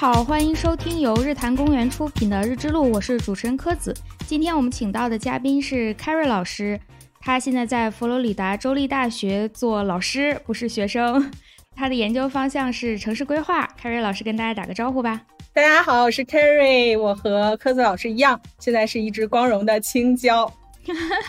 家好，欢迎收听由日坛公园出品的《日之路》，我是主持人柯子。今天我们请到的嘉宾是 Carrie 老师，他现在在佛罗里达州立大学做老师，不是学生。他的研究方向是城市规划。Carrie 老师跟大家打个招呼吧。大家好，我是 Carrie，我和柯子老师一样，现在是一只光荣的青椒。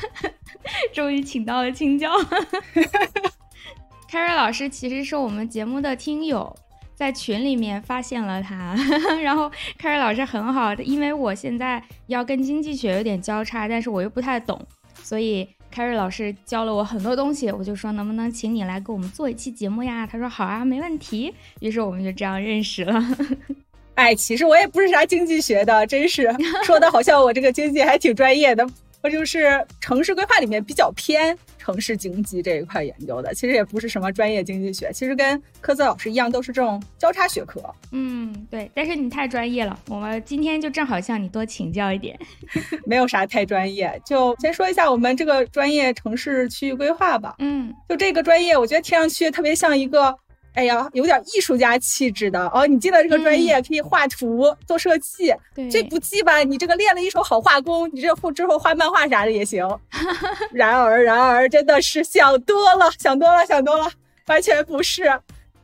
终于请到了青椒。Carrie 老师其实是我们节目的听友。在群里面发现了他，然后凯瑞老师很好，因为我现在要跟经济学有点交叉，但是我又不太懂，所以凯瑞老师教了我很多东西，我就说能不能请你来给我们做一期节目呀？他说好啊，没问题。于是我们就这样认识了。哎，其实我也不是啥经济学的，真是说的好像我这个经济还挺专业的。我就是城市规划里面比较偏城市经济这一块研究的，其实也不是什么专业经济学，其实跟科泽老师一样，都是这种交叉学科。嗯，对。但是你太专业了，我们今天就正好向你多请教一点。没有啥太专业，就先说一下我们这个专业城市区域规划吧。嗯，就这个专业，我觉得听上去特别像一个。哎呀，有点艺术家气质的哦！你进了这个专业，可以画图、做设计。这不济吧？你这个练了一手好画工，你这后之后画漫画啥的也行。然而，然而，真的是想多了，想多了，想多了，完全不是。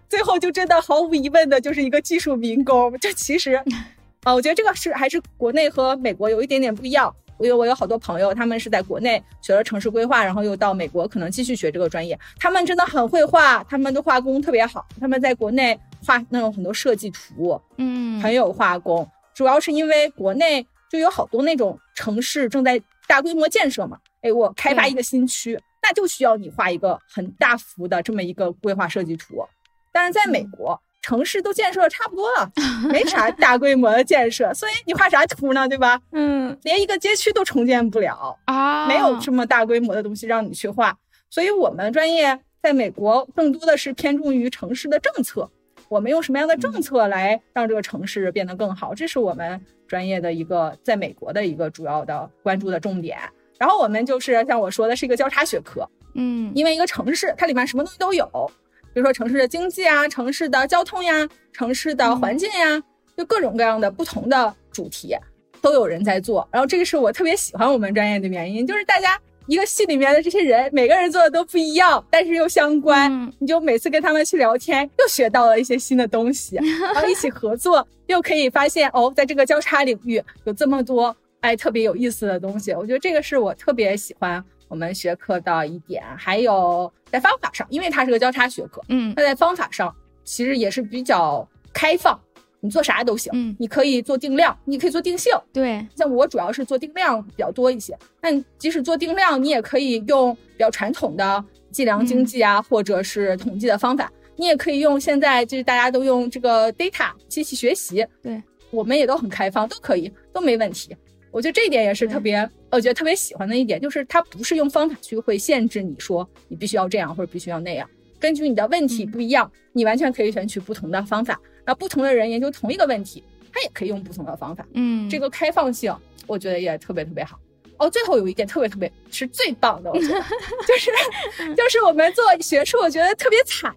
最后就真的毫无疑问的就是一个技术民工。这其实，啊，我觉得这个是还是国内和美国有一点点不一样。我有我有好多朋友，他们是在国内学了城市规划，然后又到美国可能继续学这个专业。他们真的很会画，他们的画工特别好。他们在国内画那种很多设计图，嗯，很有画工。主要是因为国内就有好多那种城市正在大规模建设嘛。哎，我开发一个新区，那就需要你画一个很大幅的这么一个规划设计图。但是在美国。城市都建设的差不多了，没啥大规模的建设，所以你画啥图呢？对吧？嗯，连一个街区都重建不了啊，没有这么大规模的东西让你去画。所以我们专业在美国更多的是偏重于城市的政策，我们用什么样的政策来让这个城市变得更好？这是我们专业的一个在美国的一个主要的关注的重点。然后我们就是像我说的是一个交叉学科，嗯，因为一个城市它里面什么东西都有。比如说城市的经济啊，城市的交通呀，城市的环境呀，就各种各样的不同的主题都有人在做。然后这个是我特别喜欢我们专业的原因，就是大家一个系里面的这些人，每个人做的都不一样，但是又相关。你就每次跟他们去聊天，又学到了一些新的东西，然后一起合作，又可以发现哦，在这个交叉领域有这么多哎特别有意思的东西。我觉得这个是我特别喜欢。我们学科的一点，还有在方法上，因为它是个交叉学科，嗯，那在方法上其实也是比较开放，你做啥都行，嗯，你可以做定量，你可以做定性，对，像我主要是做定量比较多一些，但即使做定量，你也可以用比较传统的计量经济啊，或者是统计的方法，你也可以用现在就是大家都用这个 data 机器学习，对，我们也都很开放，都可以，都没问题。我觉得这一点也是特别，我觉得特别喜欢的一点，就是它不是用方法去会限制你说你必须要这样或者必须要那样，根据你的问题不一样，你完全可以选取不同的方法。然后不同的人研究同一个问题，他也可以用不同的方法。嗯，这个开放性我觉得也特别特别好。哦，最后有一点特别特别是最棒的，我觉得 就是 就是我们做学术，我觉得特别惨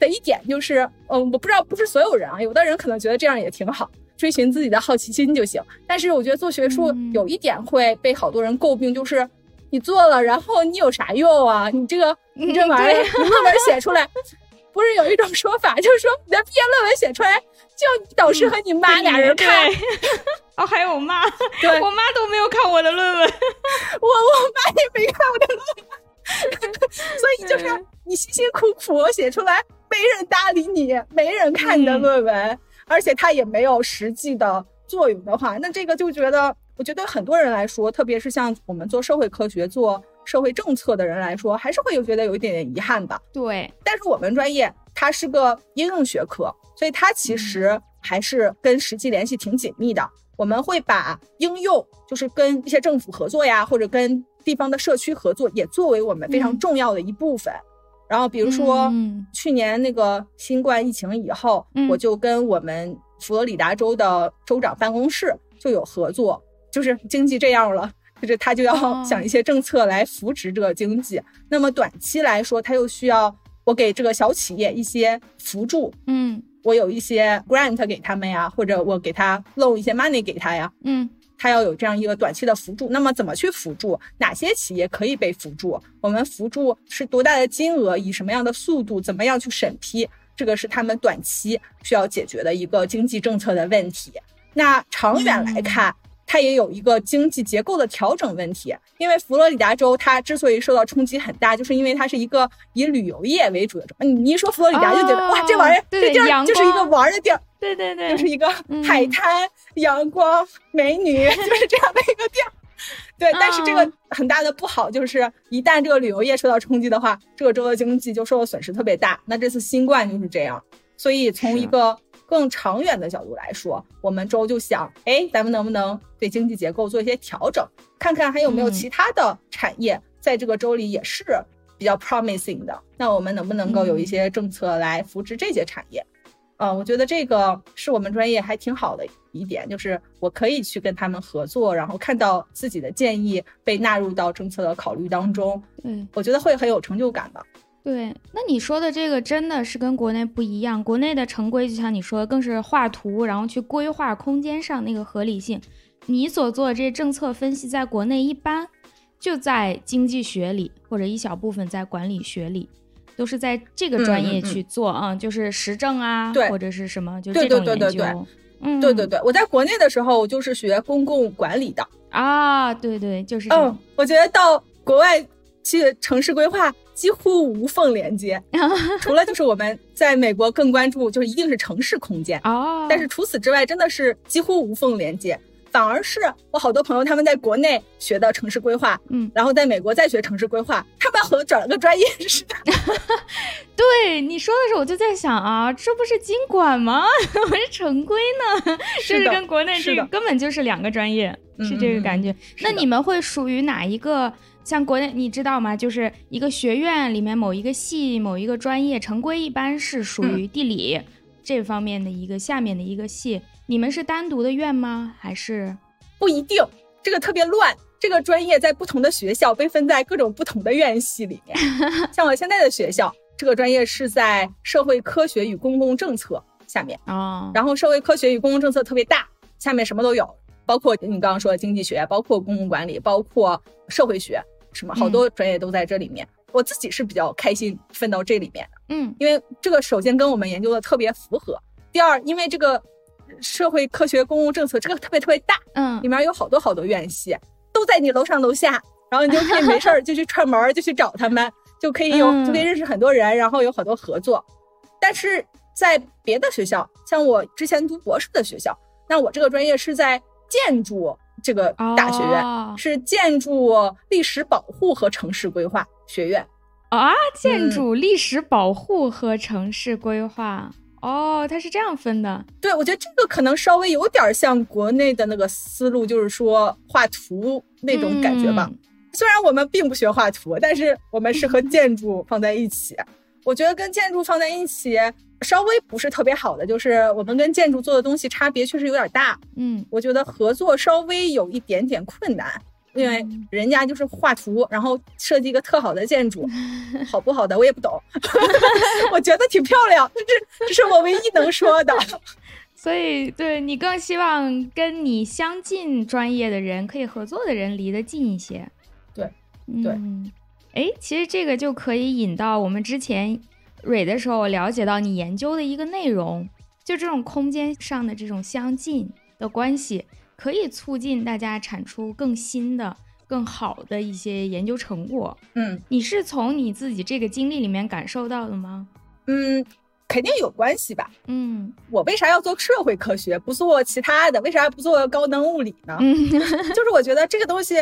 的一点就是，嗯，我不知道不是所有人啊，有的人可能觉得这样也挺好。追寻自己的好奇心就行，但是我觉得做学术有一点会被好多人诟病，就是你做了，然后你有啥用啊？你这个你这玩意儿，你论文写出来，不是有一种说法，就是说你的毕业论文写出来，就你导师和你妈俩人看，哦，还有我妈，对我妈都没有看我的论文，我我妈也没看我的论文，所以就是你辛辛苦苦写出来，没人搭理你，没人看你的论文。而且它也没有实际的作用的话，那这个就觉得，我觉得对很多人来说，特别是像我们做社会科学、做社会政策的人来说，还是会有觉得有一点点遗憾的。对，但是我们专业它是个应用学科，所以它其实还是跟实际联系挺紧密的。我们会把应用，就是跟一些政府合作呀，或者跟地方的社区合作，也作为我们非常重要的一部分。然后，比如说去年那个新冠疫情以后，我就跟我们佛罗里达州的州长办公室就有合作，就是经济这样了，就是他就要想一些政策来扶持这个经济。那么短期来说，他又需要我给这个小企业一些扶助。嗯，我有一些 grant 给他们呀，或者我给他 loan 一些 money 给他呀，嗯，他要有这样一个短期的辅助。那么怎么去辅助？哪些企业可以被辅助？我们辅助是多大的金额？以什么样的速度？怎么样去审批？这个是他们短期需要解决的一个经济政策的问题。那长远来看。它也有一个经济结构的调整问题，因为佛罗里达州它之所以受到冲击很大，就是因为它是一个以旅游业为主的州。你一说佛罗里达就觉得哇，这玩意儿这地儿就是一个玩的地儿，对对对，就是一个海滩、阳光、美女，就是这样的一个地儿。对，但是这个很大的不好就是，一旦这个旅游业受到冲击的话，这个州的经济就受到损失特别大。那这次新冠就是这样，所以从一个。更长远的角度来说，我们州就想，哎，咱们能不能对经济结构做一些调整，看看还有没有其他的产业在这个州里也是比较 promising 的。那我们能不能够有一些政策来扶持这些产业？呃，我觉得这个是我们专业还挺好的一点，就是我可以去跟他们合作，然后看到自己的建议被纳入到政策的考虑当中。嗯，我觉得会很有成就感的。对，那你说的这个真的是跟国内不一样。国内的城规就像你说的，更是画图，然后去规划空间上那个合理性。你所做的这些政策分析，在国内一般就在经济学里，或者一小部分在管理学里，都是在这个专业去做啊，就是实证啊，或者是什么，就这种研究。嗯，对对对，我在国内的时候，我就是学公共管理的啊，对对，就是嗯，我觉得到国外去城市规划。几乎无缝连接，除了就是我们在美国更关注，就是一定是城市空间哦。但是除此之外，真的是几乎无缝连接。反而是我好多朋友他们在国内学的城市规划，嗯，然后在美国再学城市规划，他们好像转了个专业似的。对你说的时候，我就在想啊，这不是经管吗？我是城规呢，就是跟国内这个根本就是两个专业，是这个感觉。那你们会属于哪一个？像国内你知道吗？就是一个学院里面某一个系某一个专业，城规一般是属于地理这方面的一个下面的一个系。你们是单独的院吗？还是不一定？这个特别乱。这个专业在不同的学校被分在各种不同的院系里面。像我现在的学校，这个专业是在社会科学与公共政策下面啊。然后社会科学与公共政策特别大，下面什么都有，包括你刚刚说的经济学，包括公共管理，包括社会学。什么好多专业都在这里面，我自己是比较开心分到这里面的，嗯，因为这个首先跟我们研究的特别符合，第二，因为这个社会科学公共政策这个特别特别大，嗯，里面有好多好多院系都在你楼上楼下，然后你就可以没事儿 就去串门就去找他们，就可以有就可以认识很多人，然后有很多合作。但是在别的学校，像我之前读博士的学校，那我这个专业是在建筑。这个大学院是建筑历史保护和城市规划学院啊，建筑历史保护和城市规划哦，它是这样分的。对，我觉得这个可能稍微有点像国内的那个思路，就是说画图那种感觉吧。虽然我们并不学画图，但是我们是和 建筑放在一起。我觉得跟建筑放在一起。稍微不是特别好的，就是我们跟建筑做的东西差别确实有点大。嗯，我觉得合作稍微有一点点困难，因为人家就是画图，然后设计一个特好的建筑，好不好的我也不懂。我觉得挺漂亮，这这是我唯一能说的。所以，对你更希望跟你相近专业的人可以合作的人离得近一些。对，对。哎，其实这个就可以引到我们之前。蕊的时候，我了解到你研究的一个内容，就这种空间上的这种相近的关系，可以促进大家产出更新的、更好的一些研究成果。嗯，你是从你自己这个经历里面感受到的吗？嗯，肯定有关系吧。嗯，我为啥要做社会科学，不做其他的？为啥不做高能物理呢？嗯，就是我觉得这个东西，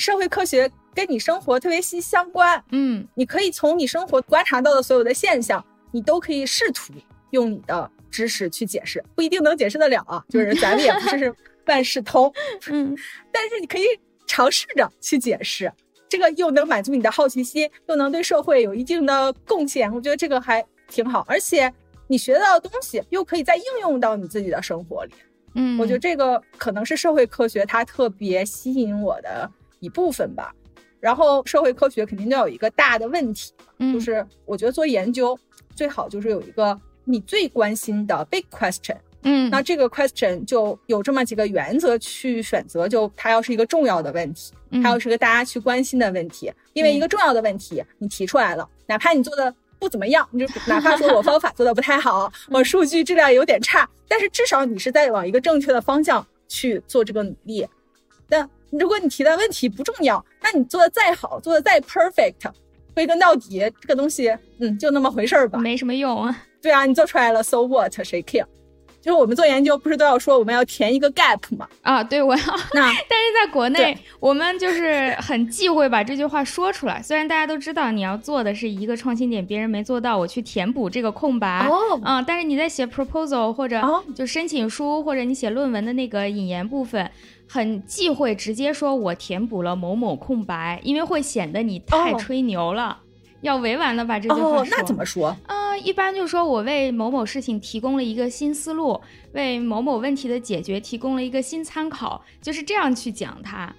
社会科学。跟你生活特别息息相关，嗯，你可以从你生活观察到的所有的现象，你都可以试图用你的知识去解释，不一定能解释得了啊，就是咱们也不是万事通，嗯，但是你可以尝试着去解释，这个又能满足你的好奇心，又能对社会有一定的贡献，我觉得这个还挺好，而且你学到的东西又可以再应用到你自己的生活里，嗯，我觉得这个可能是社会科学它特别吸引我的一部分吧。然后社会科学肯定都有一个大的问题，就是我觉得做研究最好就是有一个你最关心的 big question。嗯，那这个 question 就有这么几个原则去选择，就它要是一个重要的问题，它要是个大家去关心的问题，因为一个重要的问题你提出来了，哪怕你做的不怎么样，你就哪怕说我方法做的不太好，我数据质量有点差，但是至少你是在往一个正确的方向去做这个努力。但如果你提的问题不重要，那你做的再好，做的再 perfect，归根到底这个东西，嗯，就那么回事儿吧，没什么用啊。对啊，你做出来了，so what？谁 care？就是我们做研究，不是都要说我们要填一个 gap 吗？啊，对，我要。那 但是在国内，我们就是很忌讳把这句话说出来。虽然大家都知道你要做的是一个创新点，别人没做到，我去填补这个空白。哦。嗯，但是你在写 proposal 或者就申请书或者你写论文的那个引言部分，很忌讳直接说我填补了某某空白，因为会显得你太吹牛了。要委婉的把这句话说。哦，那怎么说？嗯，一般就说我为某某事情提供了一个新思路，为某某问题的解决提供了一个新参考，就是这样去讲它。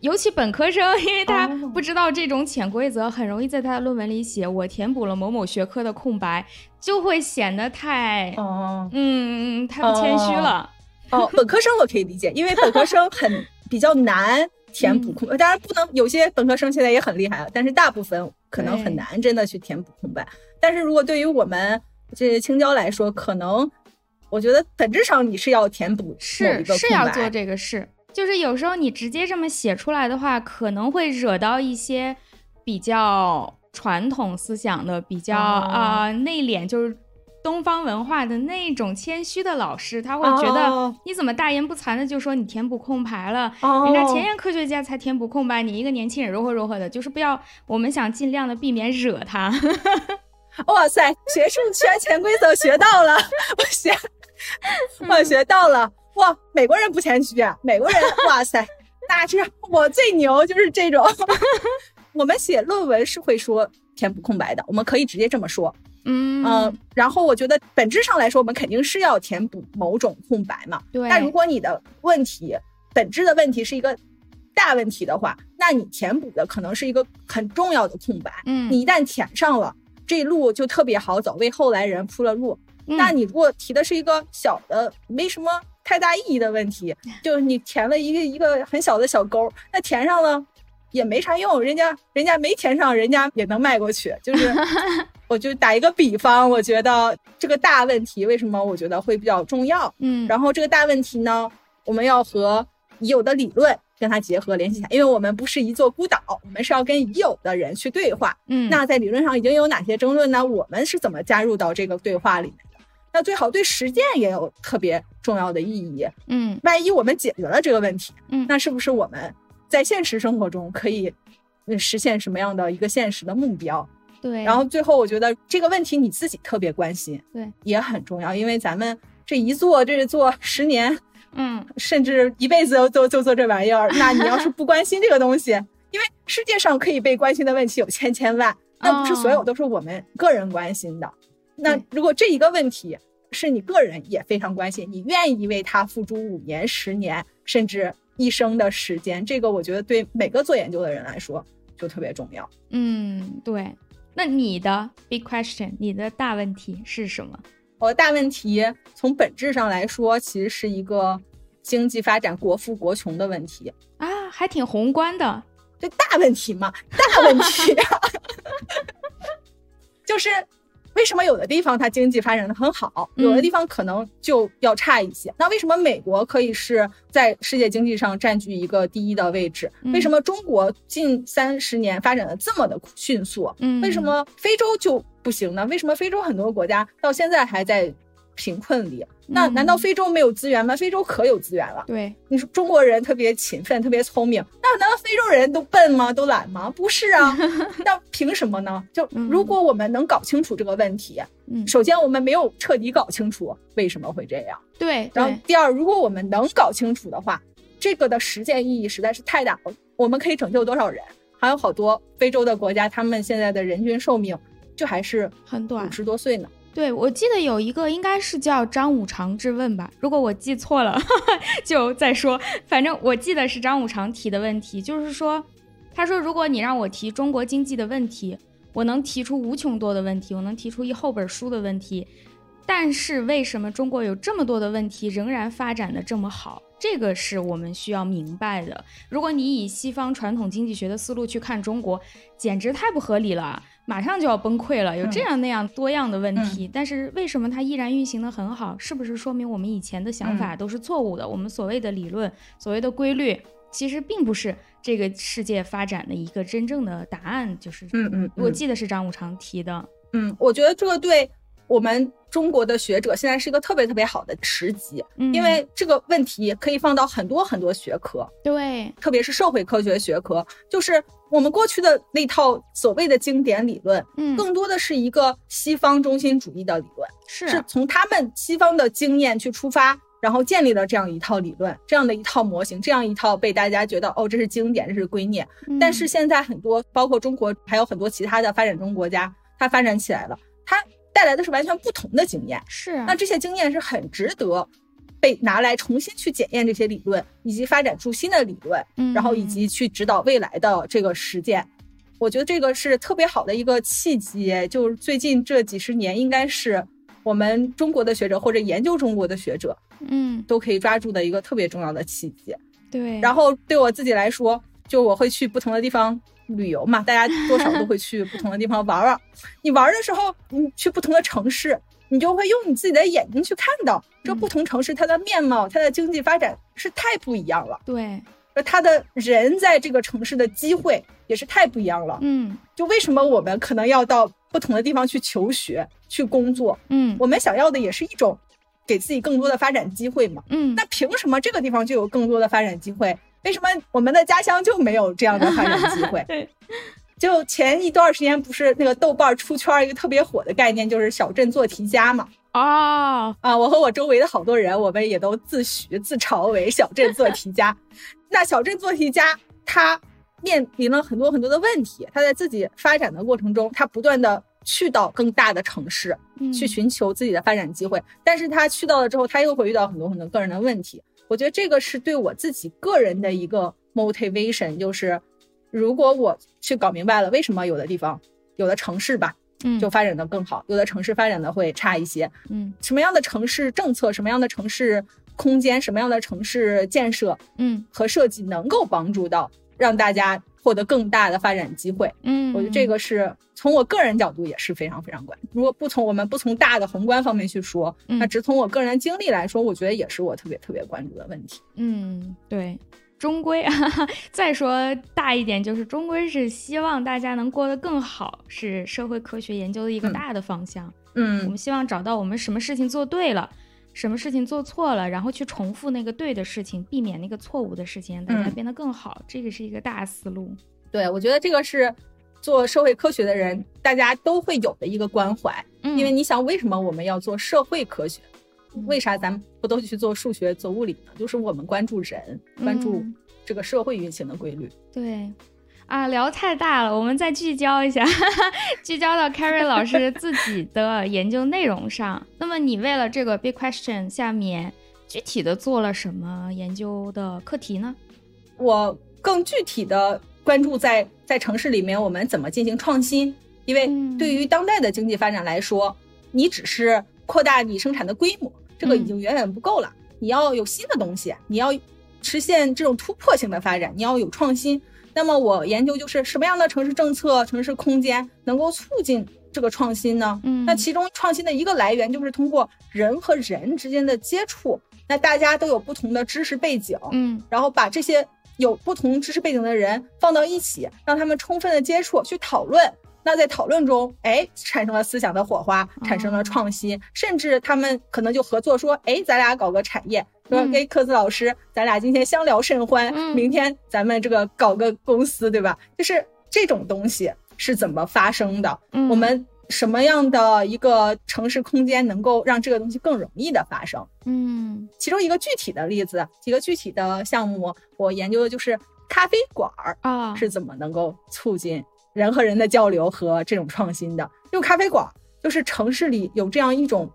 尤其本科生，因为他不知道这种潜规则，很容易在他的论文里写我填补了某某学科的空白，就会显得太哦，嗯，太不谦虚了。哦，本科生我可以理解，因为本科生很 比较难填补空，当然不能有些本科生现在也很厉害了，但是大部分。可能很难真的去填补空白，但是如果对于我们这些青椒来说，可能我觉得本质上你是要填补是是要做这个事，就是有时候你直接这么写出来的话，可能会惹到一些比较传统思想的、比较啊内敛，就是。东方文化的那种谦虚的老师，他会觉得你怎么大言不惭的就说你填补空白了？人家前沿科学家才填补空白，你一个年轻人如何如何的，就是不要。我们想尽量的避免惹他。哇塞，学术圈潜规则学到了，我学，我学到了。哇，美国人不谦虚啊，美国人，哇塞，那这我最牛，就是这种。我们写论文是会说填补空白的，我们可以直接这么说。嗯然后我觉得本质上来说，我们肯定是要填补某种空白嘛。对。但如果你的问题本质的问题是一个大问题的话，那你填补的可能是一个很重要的空白。嗯。你一旦填上了，这路就特别好走，为后来人铺了路。那你如果提的是一个小的、没什么太大意义的问题，就是你填了一个一个很小的小沟，那填上了也没啥用，人家人家没填上，人家也能迈过去，就是。我就打一个比方，我觉得这个大问题为什么我觉得会比较重要？嗯，然后这个大问题呢，我们要和已有的理论跟它结合联系起来，因为我们不是一座孤岛，我们是要跟已有的人去对话。嗯，那在理论上已经有哪些争论呢？我们是怎么加入到这个对话里面的？那最好对实践也有特别重要的意义。嗯，万一我们解决了这个问题，嗯，那是不是我们在现实生活中可以实现什么样的一个现实的目标？对，然后最后我觉得这个问题你自己特别关心，对，也很重要，因为咱们这一做，这是做十年，嗯，甚至一辈子都做就做这玩意儿。那你要是不关心这个东西，因为世界上可以被关心的问题有千千万，那不是所有都是我们个人关心的。那如果这一个问题是你个人也非常关心，你愿意为他付出五年、十年，甚至一生的时间，这个我觉得对每个做研究的人来说就特别重要。嗯，对。那你的 big question，你的大问题是什么？我的大问题从本质上来说，其实是一个经济发展、国富国穷的问题啊，还挺宏观的。这大问题嘛，大问题，就是。为什么有的地方它经济发展的很好，有的地方可能就要差一些？那为什么美国可以是在世界经济上占据一个第一的位置？为什么中国近三十年发展的这么的迅速？为什么非洲就不行呢？为什么非洲很多国家到现在还在？贫困里，那难道非洲没有资源吗？非洲可有资源了。对，你说中国人特别勤奋，特别聪明，那难道非洲人都笨吗？都懒吗？不是啊，那凭什么呢？就如果我们能搞清楚这个问题，嗯，首先我们没有彻底搞清楚为什么会这样。对，然后第二，如果我们能搞清楚的话，这个的实践意义实在是太大了。我们可以拯救多少人？还有好多非洲的国家，他们现在的人均寿命就还是很短，五十多岁呢。对，我记得有一个应该是叫张五常之问吧，如果我记错了 就再说。反正我记得是张五常提的问题，就是说，他说如果你让我提中国经济的问题，我能提出无穷多的问题，我能提出一厚本书的问题，但是为什么中国有这么多的问题仍然发展的这么好？这个是我们需要明白的。如果你以西方传统经济学的思路去看中国，简直太不合理了，马上就要崩溃了。有这样那样多样的问题，但是为什么它依然运行的很好？是不是说明我们以前的想法都是错误的？我们所谓的理论、所谓的规律，其实并不是这个世界发展的一个真正的答案。就是，嗯嗯，我记得是张五常提的。嗯，我觉得这个对我们。中国的学者现在是一个特别特别好的时机，因为这个问题可以放到很多很多学科，对，特别是社会科学学科，就是我们过去的那套所谓的经典理论，嗯，更多的是一个西方中心主义的理论，是是从他们西方的经验去出发，然后建立了这样一套理论，这样的一套模型，这样一套被大家觉得哦，这是经典，这是圭臬。但是现在很多，包括中国，还有很多其他的发展中国家，它发展起来了，它。带来的是完全不同的经验，是那这些经验是很值得被拿来重新去检验这些理论，以及发展出新的理论，嗯，然后以及去指导未来的这个实践。我觉得这个是特别好的一个契机，就是最近这几十年，应该是我们中国的学者或者研究中国的学者，嗯，都可以抓住的一个特别重要的契机。对，然后对我自己来说，就我会去不同的地方。旅游嘛，大家多少都会去不同的地方玩玩。你玩的时候，你去不同的城市，你就会用你自己的眼睛去看到这不同城市它的面貌，它的经济发展是太不一样了。对，而它的人在这个城市的机会也是太不一样了。嗯，就为什么我们可能要到不同的地方去求学、去工作？嗯，我们想要的也是一种给自己更多的发展机会嘛。嗯，那凭什么这个地方就有更多的发展机会？为什么我们的家乡就没有这样的发展机会？对，就前一段时间不是那个豆瓣出圈一个特别火的概念，就是小镇做题家嘛？哦，啊，我和我周围的好多人，我们也都自诩自嘲为小镇做题家。那小镇做题家他面临了很多很多的问题，他在自己发展的过程中，他不断的去到更大的城市去寻求自己的发展机会，但是他去到了之后，他又会遇到很多很多个人的问题。我觉得这个是对我自己个人的一个 motivation，就是如果我去搞明白了为什么有的地方、有的城市吧，嗯，就发展的更好，有的城市发展的会差一些，嗯，什么样的城市政策、什么样的城市空间、什么样的城市建设，嗯，和设计能够帮助到让大家。获得更大的发展机会，嗯，我觉得这个是从我个人角度也是非常非常关。如果不从我们不从大的宏观方面去说，那只从我个人经历来说，我觉得也是我特别特别关注的问题。嗯，对，终归啊，再说大一点，就是终归是希望大家能过得更好，是社会科学研究的一个大的方向。嗯，我们希望找到我们什么事情做对了。什么事情做错了，然后去重复那个对的事情，避免那个错误的事情，让大家变得更好，这个是一个大思路。对，我觉得这个是做社会科学的人大家都会有的一个关怀。嗯，因为你想，为什么我们要做社会科学？为啥咱们不都去做数学、做物理呢？就是我们关注人，关注这个社会运行的规律。对。啊，聊太大了，我们再聚焦一下，聚焦到 Carrie 老师自己的研究内容上。那么你为了这个 Big Question 下面具体的做了什么研究的课题呢？我更具体的关注在在城市里面我们怎么进行创新，因为对于当代的经济发展来说，你只是扩大你生产的规模，这个已经远远不够了。你要有新的东西，你要实现这种突破性的发展，你要有创新。那么我研究就是什么样的城市政策、城市空间能够促进这个创新呢？嗯，那其中创新的一个来源就是通过人和人之间的接触。那大家都有不同的知识背景，嗯，然后把这些有不同知识背景的人放到一起，让他们充分的接触去讨论。那在讨论中，哎，产生了思想的火花，产生了创新，甚至他们可能就合作说，哎，咱俩搞个产业。说给科子老师，咱俩今天相聊甚欢，明天咱们这个搞个公司，对吧？就是这种东西是怎么发生的？我们什么样的一个城市空间能够让这个东西更容易的发生？嗯，其中一个具体的例子，几个具体的项目，我研究的就是咖啡馆儿啊是怎么能够促进人和人的交流和这种创新的。用咖啡馆就是城市里有这样一种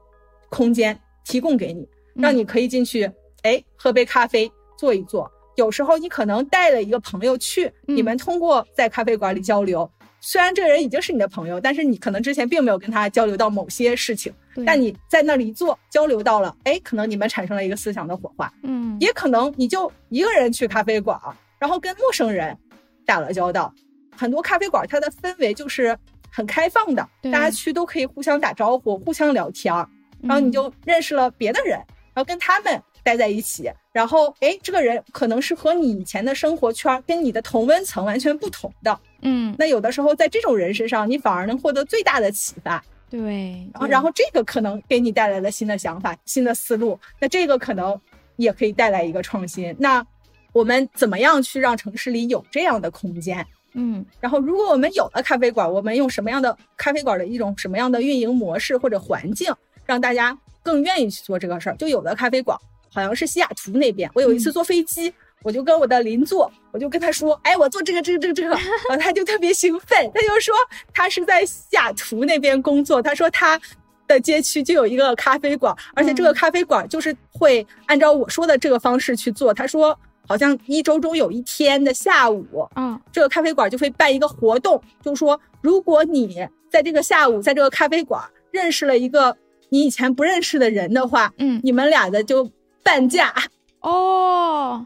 空间提供给你，让你可以进去。哎，喝杯咖啡，坐一坐。有时候你可能带了一个朋友去，你们通过在咖啡馆里交流，虽然这个人已经是你的朋友，但是你可能之前并没有跟他交流到某些事情，但你在那里一坐交流到了，哎，可能你们产生了一个思想的火花，嗯，也可能你就一个人去咖啡馆，然后跟陌生人打了交道。很多咖啡馆它的氛围就是很开放的，大家去都可以互相打招呼、互相聊天，然后你就认识了别的人，然后跟他们待在一起，然后哎，这个人可能是和你以前的生活圈跟你的同温层完全不同的。嗯，那有的时候在这种人身上，你反而能获得最大的启发。对，然后然后这个可能给你带来了新的想法、新的思路。那这个可能也可以带来一个创新。那我们怎么样去让城市里有这样的空间？嗯，然后如果我们有了咖啡馆，我们用什么样的咖啡馆的一种什么样的运营模式或者环境，让大家更愿意去做这个事儿？就有的咖啡馆好像是西雅图那边，我有一次坐飞机。我就跟我的邻座，我就跟他说，哎，我做这个这个这个这个，然后他就特别兴奋，他就说他是在西雅图那边工作，他说他的街区就有一个咖啡馆，而且这个咖啡馆就是会按照我说的这个方式去做。他说好像一周中有一天的下午，嗯，这个咖啡馆就会办一个活动，就是说如果你在这个下午在这个咖啡馆认识了一个你以前不认识的人的话，嗯，你们俩的就半价哦。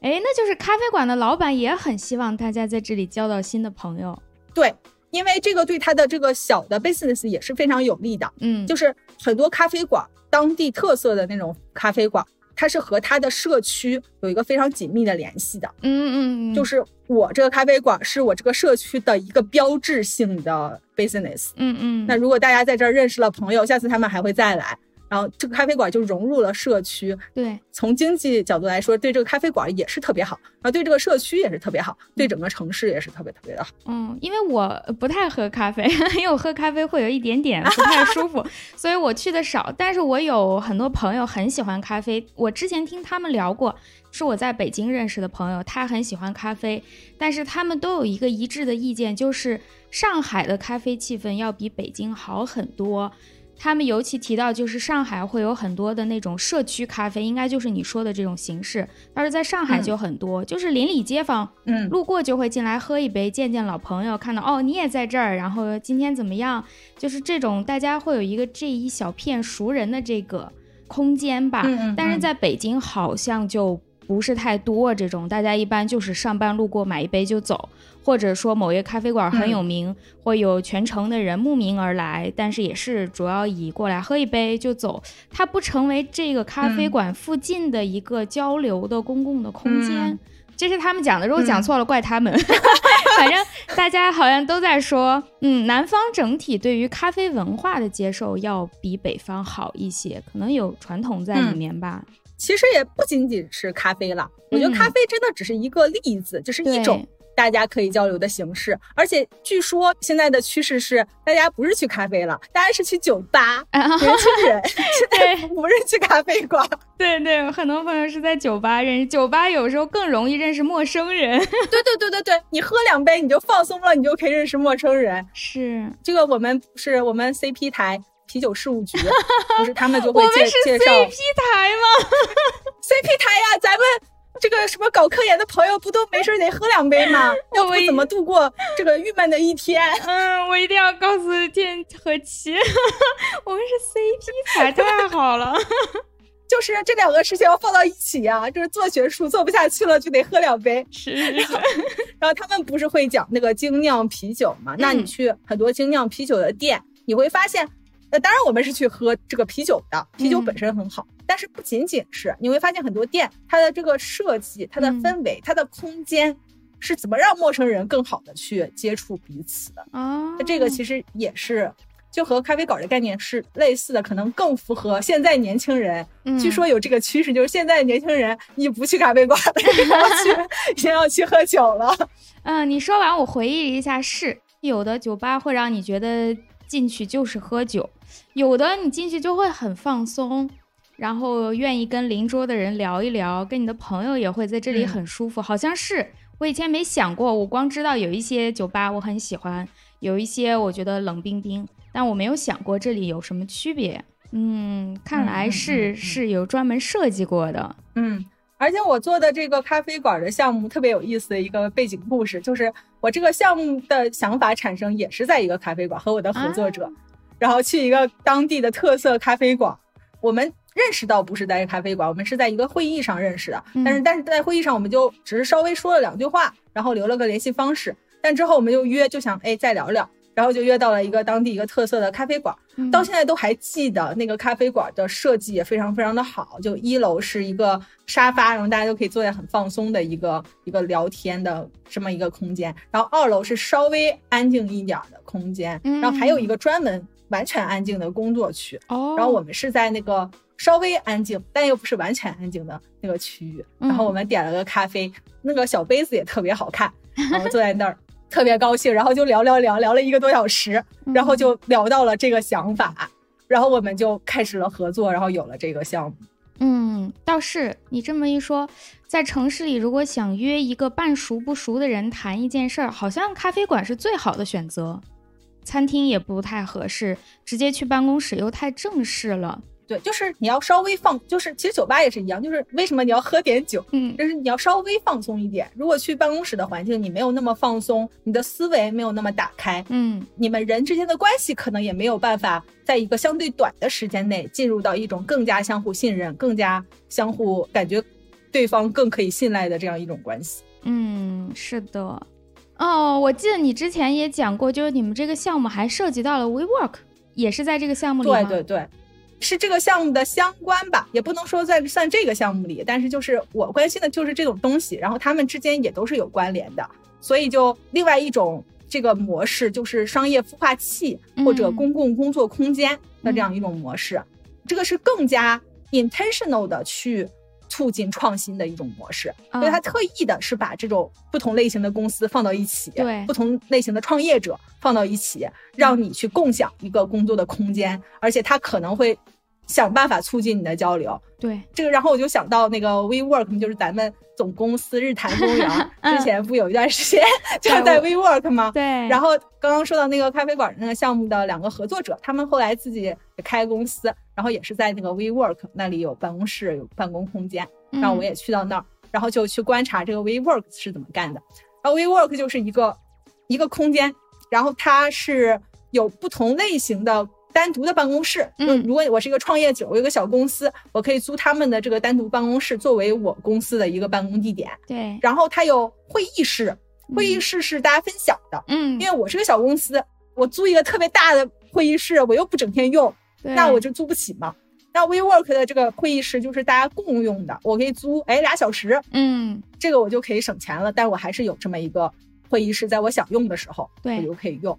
哎，那就是咖啡馆的老板也很希望大家在这里交到新的朋友。对，因为这个对他的这个小的 business 也是非常有利的。嗯，就是很多咖啡馆当地特色的那种咖啡馆，它是和它的社区有一个非常紧密的联系的。嗯嗯，就是我这个咖啡馆是我这个社区的一个标志性的 business。嗯嗯，那如果大家在这儿认识了朋友，下次他们还会再来。然后这个咖啡馆就融入了社区，对，从经济角度来说，对这个咖啡馆也是特别好，然后对这个社区也是特别好，对整个城市也是特别特别的好。嗯，因为我不太喝咖啡，因为我喝咖啡会有一点点不太舒服，所以我去的少。但是我有很多朋友很喜欢咖啡，我之前听他们聊过，是我在北京认识的朋友，他很喜欢咖啡，但是他们都有一个一致的意见，就是上海的咖啡气氛要比北京好很多。他们尤其提到，就是上海会有很多的那种社区咖啡，应该就是你说的这种形式。但是在上海就很多，就是邻里街坊，嗯，路过就会进来喝一杯，见见老朋友，看到哦你也在这儿，然后今天怎么样？就是这种大家会有一个这一小片熟人的这个空间吧。嗯嗯。但是在北京好像就不是太多这种，大家一般就是上班路过买一杯就走。或者说某一个咖啡馆很有名，会有全城的人慕名而来，但是也是主要以过来喝一杯就走，它不成为这个咖啡馆附近的一个交流的公共的空间。这是他们讲的，如果讲错了怪他们。反正大家好像都在说，嗯，南方整体对于咖啡文化的接受要比北方好一些，可能有传统在里面吧。其实也不仅仅是咖啡了，我觉得咖啡真的只是一个例子，就是一种。大家可以交流的形式，而且据说现在的趋势是，大家不是去咖啡了，大家是去酒吧。年轻人 现在不是去咖啡馆。对对，很多朋友是在酒吧认识，酒吧有时候更容易认识陌生人。对对对对对，你喝两杯你就放松了，你就可以认识陌生人。是这个，我们是我们 CP 台啤酒事务局，不是他们就会介介绍 CP 台吗？CP 台呀，咱们。这个什么搞科研的朋友不都没事得喝两杯吗？要不怎么度过这个郁闷的一天？嗯，我一定要告诉天和奇，我们是 CP 台太好了。就是这两个事情要放到一起呀，就是做学术做不下去了就得喝两杯。是。然后他们不是会讲那个精酿啤酒嘛？那你去很多精酿啤酒的店，你会发现。那当然，我们是去喝这个啤酒的，啤酒本身很好，但是不仅仅是，你会发现很多店它的这个设计、它的氛围、它的空间，是怎么让陌生人更好的去接触彼此的啊？那这个其实也是，就和咖啡馆的概念是类似的，可能更符合现在年轻人。据说有这个趋势，就是现在年轻人你不去咖啡馆了，要去先要去喝酒了。嗯，你说完我回忆了一下，是有的酒吧会让你觉得进去就是喝酒。有的你进去就会很放松，然后愿意跟邻桌的人聊一聊，跟你的朋友也会在这里很舒服。好像是我以前没想过，我光知道有一些酒吧我很喜欢，有一些我觉得冷冰冰，但我没有想过这里有什么区别。嗯，看来是是有专门设计过的。嗯，而且我做的这个咖啡馆的项目特别有意思的一个背景故事，就是我这个项目的想法产生也是在一个咖啡馆和我的合作者，然后去一个当地的特色咖啡馆，我们认识到不是在咖啡馆，我们是在一个会议上认识的，但是但是在会议上我们就只是稍微说了两句话，然后留了个联系方式，但之后我们就约就想哎再聊聊。然后就约到了一个当地一个特色的咖啡馆，到现在都还记得那个咖啡馆的设计也非常非常的好。就一楼是一个沙发，然后大家都可以坐在很放松的一个一个聊天的这么一个空间。然后二楼是稍微安静一点的空间，然后还有一个专门完全安静的工作区。哦，然后我们是在那个稍微安静但又不是完全安静的那个区域。然后我们点了个咖啡，那个小杯子也特别好看，然后坐在那儿。特别高兴，然后就聊聊聊聊了一个多小时，然后就聊到了这个想法，然后我们就开始了合作，然后有了这个项目。嗯，倒是你这么一说，在城市里，如果想约一个半熟不熟的人谈一件事儿，好像咖啡馆是最好的选择，餐厅也不太合适，直接去办公室又太正式了。对，就是你要稍微放，就是其实酒吧也是一样，就是为什么你要喝点酒，嗯，就是你要稍微放松一点。如果去办公室的环境，你没有那么放松，你的思维没有那么打开，嗯，你们人之间的关系可能也没有办法在一个相对短的时间内进入到一种更加相互信任、更加相互感觉对方更可以信赖的这样一种关系。嗯，是的。哦，我记得你之前也讲过，就是你们这个项目还涉及到了 WeWork，也是在这个项目里吗？对对对。是这个项目的相关吧，也不能说在算这个项目里，但是就是我关心的就是这种东西，然后他们之间也都是有关联的，所以就另外一种这个模式就是商业孵化器或者公共工作空间的这样一种模式，这个是更加 intentional 的去促进创新的一种模式，所以他特意的是把这种不同类型的公司放到一起，对，不同类型的创业者放到一起，让你去共享一个工作的空间，而且他可能会。想办法促进你的交流，对这个，然后我就想到那个 WeWork，就是咱们总公司日坛公园，之前不有一段时间 就在 WeWork 吗？对。然后刚刚说到那个咖啡馆那个项目的两个合作者，他们后来自己开公司，然后也是在那个 WeWork 那里有办公室、有办公空间，然后我也去到那儿，然后就去观察这个 WeWork 是怎么干的。然后 WeWork 就是一个一个空间，然后它是有不同类型的。单独的办公室，嗯，如果我是一个创业者，我有个小公司，我可以租他们的这个单独办公室作为我公司的一个办公地点。对，然后它有会议室，会议室是大家分享的，嗯，因为我是个小公司，我租一个特别大的会议室，我又不整天用，那我就租不起嘛。那 WeWork 的这个会议室就是大家共用的，我可以租，哎，俩小时，嗯，这个我就可以省钱了，但我还是有这么一个会议室，在我想用的时候，我就可以用。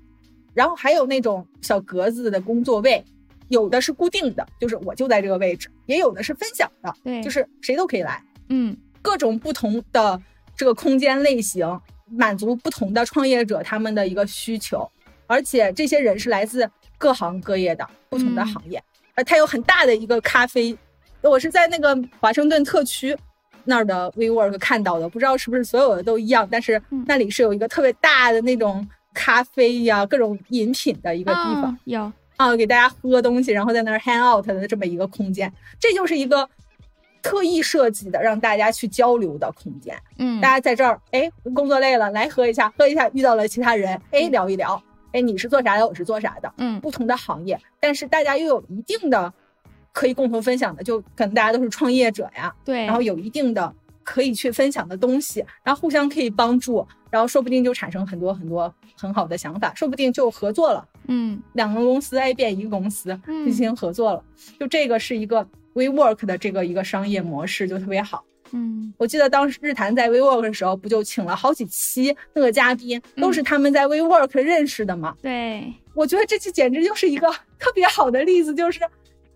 然后还有那种小格子的工作位，有的是固定的，就是我就在这个位置；也有的是分享的，对，就是谁都可以来。嗯，各种不同的这个空间类型，满足不同的创业者他们的一个需求，而且这些人是来自各行各业的不同的行业。呃，它有很大的一个咖啡，我是在那个华盛顿特区那儿的 WeWork 看到的，不知道是不是所有的都一样，但是那里是有一个特别大的那种。咖啡呀，各种饮品的一个地方。有。啊，给大家喝东西，然后在那儿 hang out 的这么一个空间，这就是一个特意设计的让大家去交流的空间。嗯，大家在这儿，哎，工作累了，来喝一下，喝一下，遇到了其他人，哎，聊一聊，哎，你是做啥的，我是做啥的，嗯，不同的行业，但是大家又有一定的可以共同分享的，就可能大家都是创业者呀，对，然后有一定的可以去分享的东西，然后互相可以帮助。然后说不定就产生很多很多很好的想法，说不定就合作了。嗯，两个公司哎变一个公司进行合作了，就这个是一个 WeWork 的这个一个商业模式就特别好。嗯，我记得当时日坛在 WeWork 的时候，不就请了好几期那个嘉宾，都是他们在 WeWork 认识的嘛？对，我觉得这期简直就是一个特别好的例子，就是。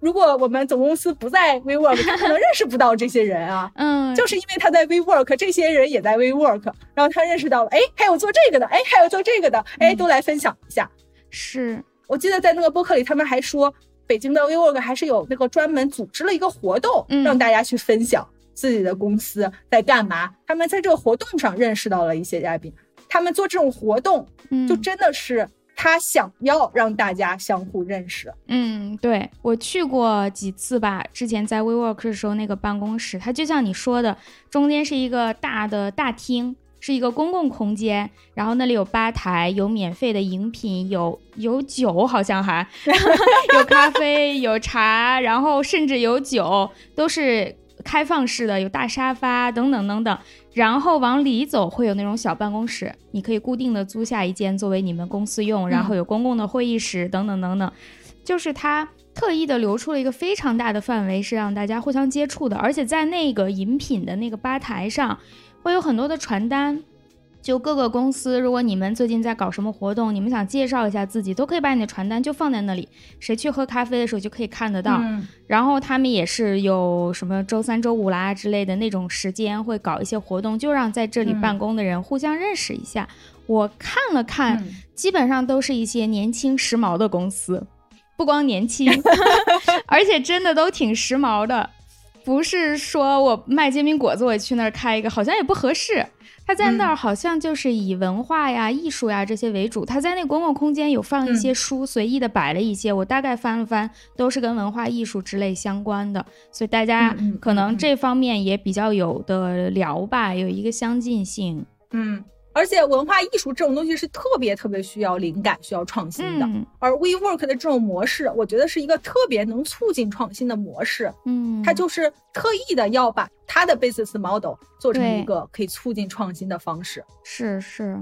如果我们总公司不在 WeWork，他可能认识不到这些人啊。嗯，就是因为他在 WeWork，这些人也在 WeWork，然后他认识到了，哎，还有做这个的，哎，还有做这个的，哎，都来分享一下。是我记得在那个播客里，他们还说，北京的 WeWork 还是有那个专门组织了一个活动，让大家去分享自己的公司在干嘛。他们在这个活动上认识到了一些嘉宾，他们做这种活动，就真的是。他想要让大家相互认识。嗯，对我去过几次吧，之前在 WeWork 的时候，那个办公室，它就像你说的，中间是一个大的大厅。是一个公共空间，然后那里有吧台，有免费的饮品，有有酒，好像还 有咖啡，有茶，然后甚至有酒，都是开放式的，有大沙发等等等等。然后往里走会有那种小办公室，你可以固定的租下一间作为你们公司用，然后有公共的会议室等等等等。就是它特意的留出了一个非常大的范围，是让大家互相接触的，而且在那个饮品的那个吧台上。会有很多的传单，就各个公司，如果你们最近在搞什么活动，你们想介绍一下自己，都可以把你的传单就放在那里，谁去喝咖啡的时候就可以看得到。然后他们也是有什么周三、周五啦之类的那种时间，会搞一些活动，就让在这里办公的人互相认识一下。我看了看，基本上都是一些年轻时髦的公司，不光年轻，而且真的都挺时髦的。不是说我卖煎饼果子，我去那儿开一个，好像也不合适。他在那儿好像就是以文化呀、艺术呀这些为主。他在那公共空间有放一些书，随意的摆了一些，我大概翻了翻，都是跟文化艺术之类相关的，所以大家可能这方面也比较有的聊吧，有一个相近性。嗯。而且文化艺术这种东西是特别特别需要灵感、需要创新的。而 WeWork 的这种模式，我觉得是一个特别能促进创新的模式。嗯，它就是特意的要把它的 business model 做成一个可以促进创新的方式。是是。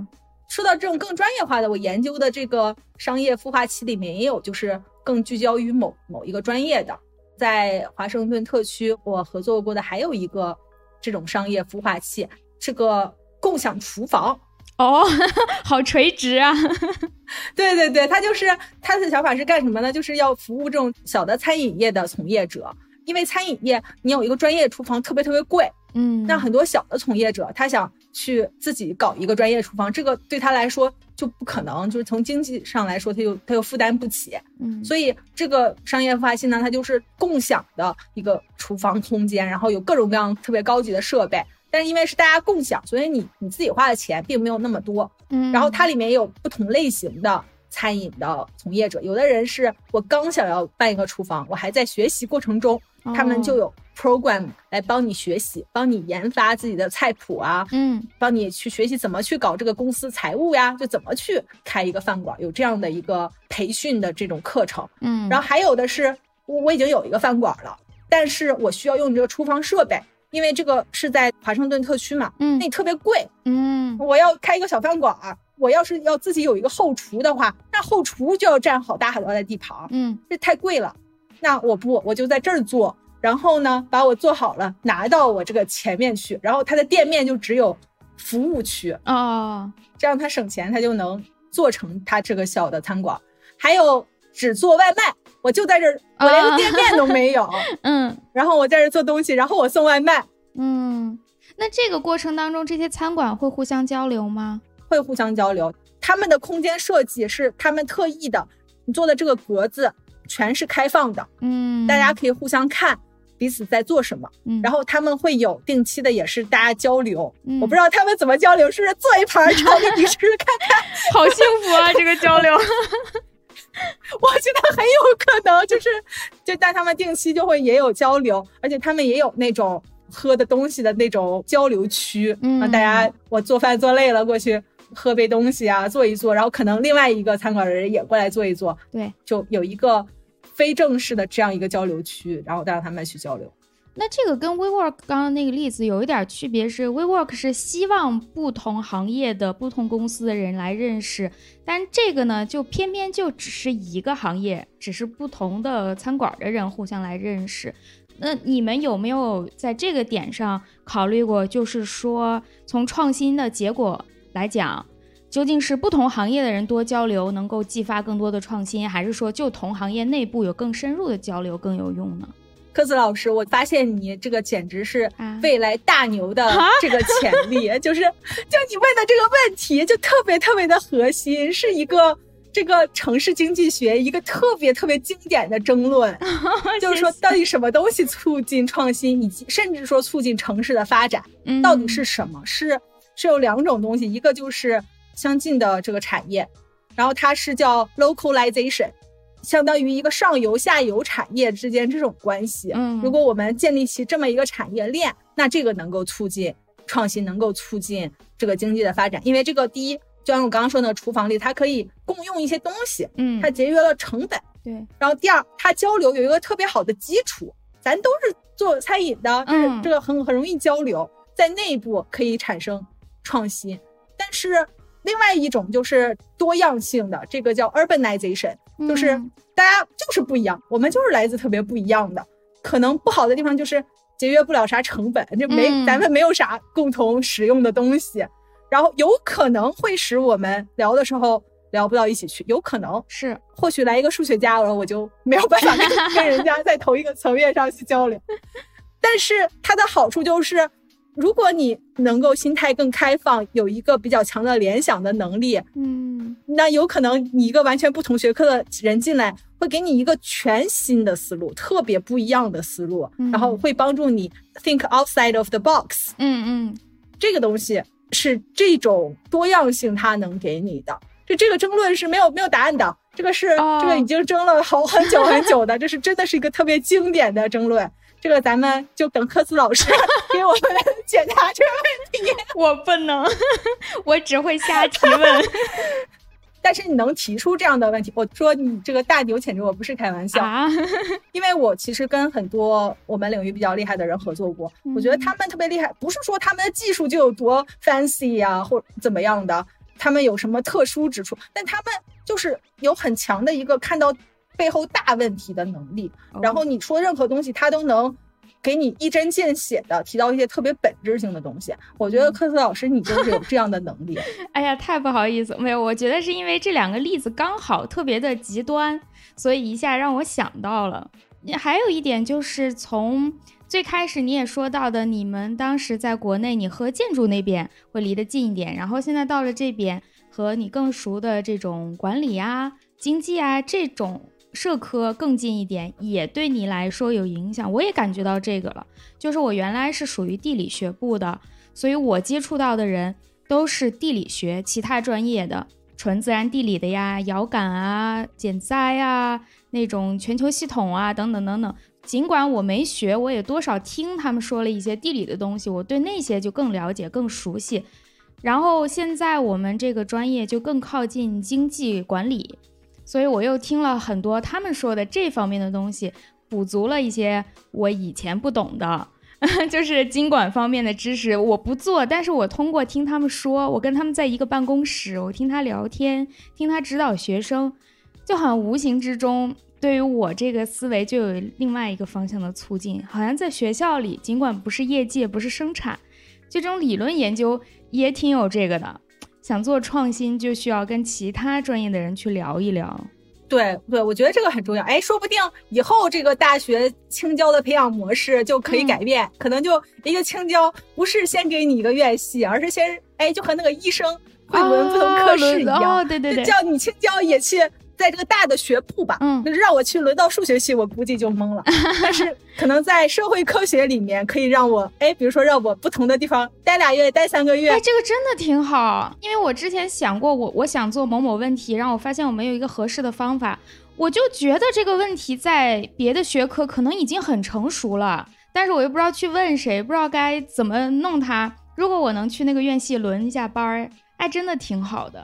说到这种更专业化的，我研究的这个商业孵化器里面也有，就是更聚焦于某某一个专业的。在华盛顿特区，我合作过的还有一个这种商业孵化器，这个。共享厨房哦，好垂直啊！对 对对，他就是他的想法是干什么呢？就是要服务这种小的餐饮业的从业者，因为餐饮业你有一个专业厨房特别特别贵，嗯，那很多小的从业者他想去自己搞一个专业厨房，这个对他来说就不可能，就是从经济上来说他又他又负担不起，嗯，所以这个商业孵化器呢，它就是共享的一个厨房空间，然后有各种各样特别高级的设备。但是因为是大家共享，所以你你自己花的钱并没有那么多。嗯，然后它里面也有不同类型的餐饮的从业者，有的人是我刚想要办一个厨房，我还在学习过程中，他们就有 program 来帮你学习，帮你研发自己的菜谱啊，嗯，帮你去学习怎么去搞这个公司财务呀，就怎么去开一个饭馆，有这样的一个培训的这种课程。嗯，然后还有的是我我已经有一个饭馆了，但是我需要用这个厨房设备。因为这个是在华盛顿特区嘛，嗯，那特别贵，嗯，我要开一个小饭馆，我要是要自己有一个后厨的话，那后厨就要占好大好大的地盘，嗯，这太贵了。那我不，我就在这儿做，然后呢，把我做好了拿到我这个前面去，然后他的店面就只有服务区哦，这样他省钱，他就能做成他这个小的餐馆。还有只做外卖。我就在这儿，我连个店面都没有。嗯，然后我在这做东西，然后我送外卖。嗯，那这个过程当中，这些餐馆会互相交流吗？会互相交流。他们的空间设计是他们特意的，你做的这个格子全是开放的。嗯，大家可以互相看彼此在做什么。嗯，然后他们会有定期的，也是大家交流。嗯，我不知道他们怎么交流，是不是做一盘炒给你试试看看？好幸福啊，这个交流。我觉得很有可能，就是就带他们定期就会也有交流，而且他们也有那种喝的东西的那种交流区，嗯大家我做饭做累了过去喝杯东西啊，坐一坐，然后可能另外一个餐馆的人也过来坐一坐，对，就有一个非正式的这样一个交流区，然后带着他们去交流。那这个跟 WeWork 刚刚那个例子有一点区别，是 WeWork 是希望不同行业的不同公司的人来认识，但这个呢，就偏偏就只是一个行业，只是不同的餐馆的人互相来认识。那你们有没有在这个点上考虑过？就是说，从创新的结果来讲，究竟是不同行业的人多交流能够激发更多的创新，还是说就同行业内部有更深入的交流更有用呢？科子老师，我发现你这个简直是未来大牛的这个潜力，就是就你问的这个问题就特别特别的核心，是一个这个城市经济学一个特别特别经典的争论，就是说到底什么东西促进创新，以及甚至说促进城市的发展，到底是什么？是是有两种东西，一个就是相近的这个产业，然后它是叫 localization，相当于一个上游下游产业之间这种关系。嗯，如果我们建立起这么一个产业链，那这个能够促进创新，能够促进这个经济的发展。因为这个第一，就像我刚刚说的，厨房里它可以共用一些东西，嗯，它节约了成本。对。然后第二，它交流有一个特别好的基础，咱都是做餐饮的，嗯，这个很很容易交流，在内部可以产生创新。但是另外一种就是多样性的，这个叫 urbanization，就是大家就是不一样，我们就是来自特别不一样的，可能不好的地方就是节约不了啥成本，就没咱们没有啥共同使用的东西，然后有可能会使我们聊的时候聊不到一起去，有可能是。或许来一个数学家然后，我就没有办法 跟跟人家在同一个层面上去交流，但是它的好处就是。如果你能够心态更开放，有一个比较强的联想的能力，嗯，那有可能你一个完全不同学科的人进来，会给你一个全新的思路，特别不一样的思路，然后会帮助你 think outside of the box。嗯嗯，这个东西是这种多样性它能给你的。就这个争论是没有没有答案的，这个是这个已经争了好很久很久的，这是真的是一个特别经典的争论。这个咱们就等科斯老师给我们解答这个问题。我不能，我只会瞎提问。但是你能提出这样的问题，我说你这个大牛潜质我不是开玩笑啊！因为我其实跟很多我们领域比较厉害的人合作过，我觉得他们特别厉害，不是说他们的技术就有多 fancy 啊，或怎么样的，他们有什么特殊之处，但他们就是有很强的一个看到。背后大问题的能力，然后你说任何东西，他都能给你一针见血的提到一些特别本质性的东西。我觉得科斯老师你就是有这样的能力。哎呀，太不好意思，没有，我觉得是因为这两个例子刚好特别的极端，所以一下让我想到了。还有一点就是从最开始你也说到的，你们当时在国内，你和建筑那边会离得近一点，然后现在到了这边，和你更熟的这种管理啊、经济啊这种。社科更近一点，也对你来说有影响。我也感觉到这个了，就是我原来是属于地理学部的，所以我接触到的人都是地理学其他专业的，纯自然地理的呀，遥感啊、减灾啊，那种全球系统啊，等等等等。尽管我没学，我也多少听他们说了一些地理的东西，我对那些就更了解、更熟悉。然后现在我们这个专业就更靠近经济管理。所以我又听了很多他们说的这方面的东西，补足了一些我以前不懂的，就是经管方面的知识。我不做，但是我通过听他们说，我跟他们在一个办公室，我听他聊天，听他指导学生，就好像无形之中对于我这个思维就有另外一个方向的促进。好像在学校里，尽管不是业界，不是生产，这种理论研究也挺有这个的。想做创新，就需要跟其他专业的人去聊一聊。对对，我觉得这个很重要。哎，说不定以后这个大学青椒的培养模式就可以改变，可能就一个青椒不是先给你一个院系，而是先哎，就和那个医生会轮不同科室一样，对对对，叫你青椒也去。在这个大的学部吧，嗯，让我去轮到数学系，我估计就懵了。但是可能在社会科学里面，可以让我，哎，比如说让我不同的地方待俩月，待三个月，哎，这个真的挺好。因为我之前想过，我我想做某某问题，然后我发现我没有一个合适的方法，我就觉得这个问题在别的学科可能已经很成熟了，但是我又不知道去问谁，不知道该怎么弄它。如果我能去那个院系轮一下班儿，哎，真的挺好的。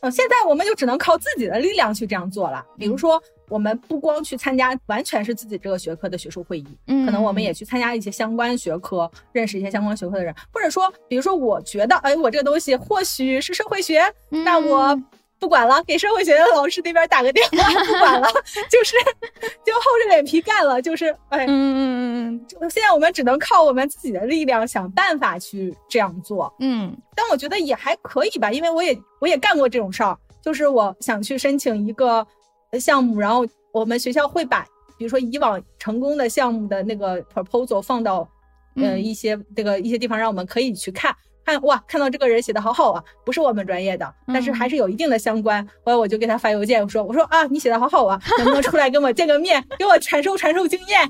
呃，现在我们就只能靠自己的力量去这样做了。比如说，我们不光去参加完全是自己这个学科的学术会议，嗯，可能我们也去参加一些相关学科，认识一些相关学科的人，或者说，比如说，我觉得，哎，我这个东西或许是社会学，那我。不管了，给社会学的老师那边打个电话。不管了，就是就厚着脸皮干了。就是哎，嗯嗯嗯嗯，现在我们只能靠我们自己的力量想办法去这样做。嗯，但我觉得也还可以吧，因为我也我也干过这种事儿，就是我想去申请一个项目，然后我们学校会把比如说以往成功的项目的那个 proposal 放到呃一些这个一些地方，让我们可以去看。看哇，看到这个人写的好好啊，不是我们专业的，但是还是有一定的相关。后来我就给他发邮件，我说我说啊，你写的好好啊，能不能出来跟我见个面，给我传授传授经验？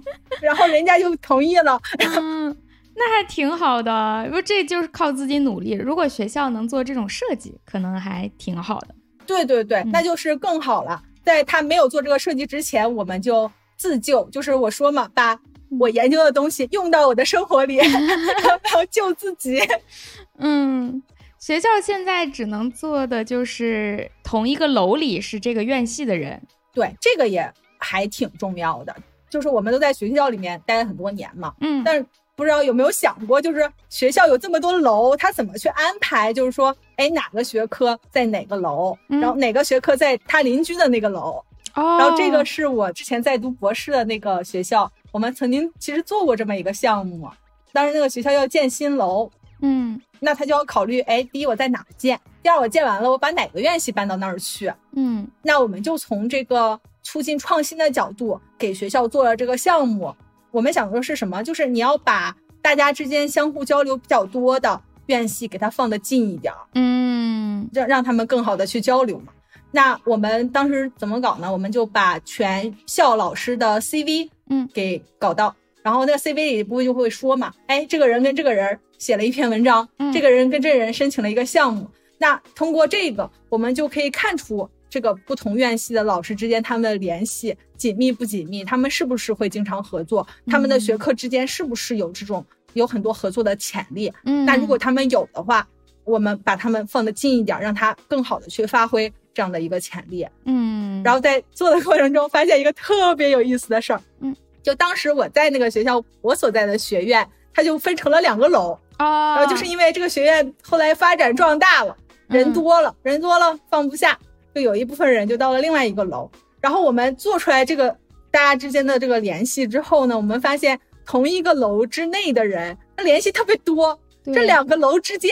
然后人家就同意了。嗯，那还挺好的，不这就是靠自己努力。如果学校能做这种设计，可能还挺好的。对对对，那就是更好了。在他没有做这个设计之前，我们就自救，就是我说嘛，把我研究的东西用到我的生活里，然后救自己。嗯，学校现在只能做的就是同一个楼里是这个院系的人。对，这个也还挺重要的。就是我们都在学校里面待了很多年嘛，嗯，但是不知道有没有想过，就是学校有这么多楼，他怎么去安排？就是说，哎，哪个学科在哪个楼，然后哪个学科在他邻居的那个楼。哦，然后这个是我之前在读博士的那个学校，我们曾经其实做过这么一个项目。当时那个学校要建新楼，嗯，那他就要考虑，哎，第一我在哪建，第二我建完了，我把哪个院系搬到那儿去，嗯，那我们就从这个。促进创新的角度给学校做了这个项目，我们想说是什么？就是你要把大家之间相互交流比较多的院系给它放得近一点，嗯，让让他们更好的去交流嘛。那我们当时怎么搞呢？我们就把全校老师的 CV，嗯，给搞到，然后那 CV 里不会就会说嘛，哎，这个人跟这个人写了一篇文章，这个人跟这人申请了一个项目，那通过这个，我们就可以看出。这个不同院系的老师之间，他们的联系紧密不紧密？他们是不是会经常合作？他们的学科之间是不是有这种有很多合作的潜力？嗯，那如果他们有的话，我们把他们放得近一点，让他更好的去发挥这样的一个潜力。嗯，然后在做的过程中，发现一个特别有意思的事儿。嗯，就当时我在那个学校，我所在的学院，它就分成了两个楼。哦，然后就是因为这个学院后来发展壮大了，人多了，人多了放不下。就有一部分人就到了另外一个楼，然后我们做出来这个大家之间的这个联系之后呢，我们发现同一个楼之内的人，他联系特别多，这两个楼之间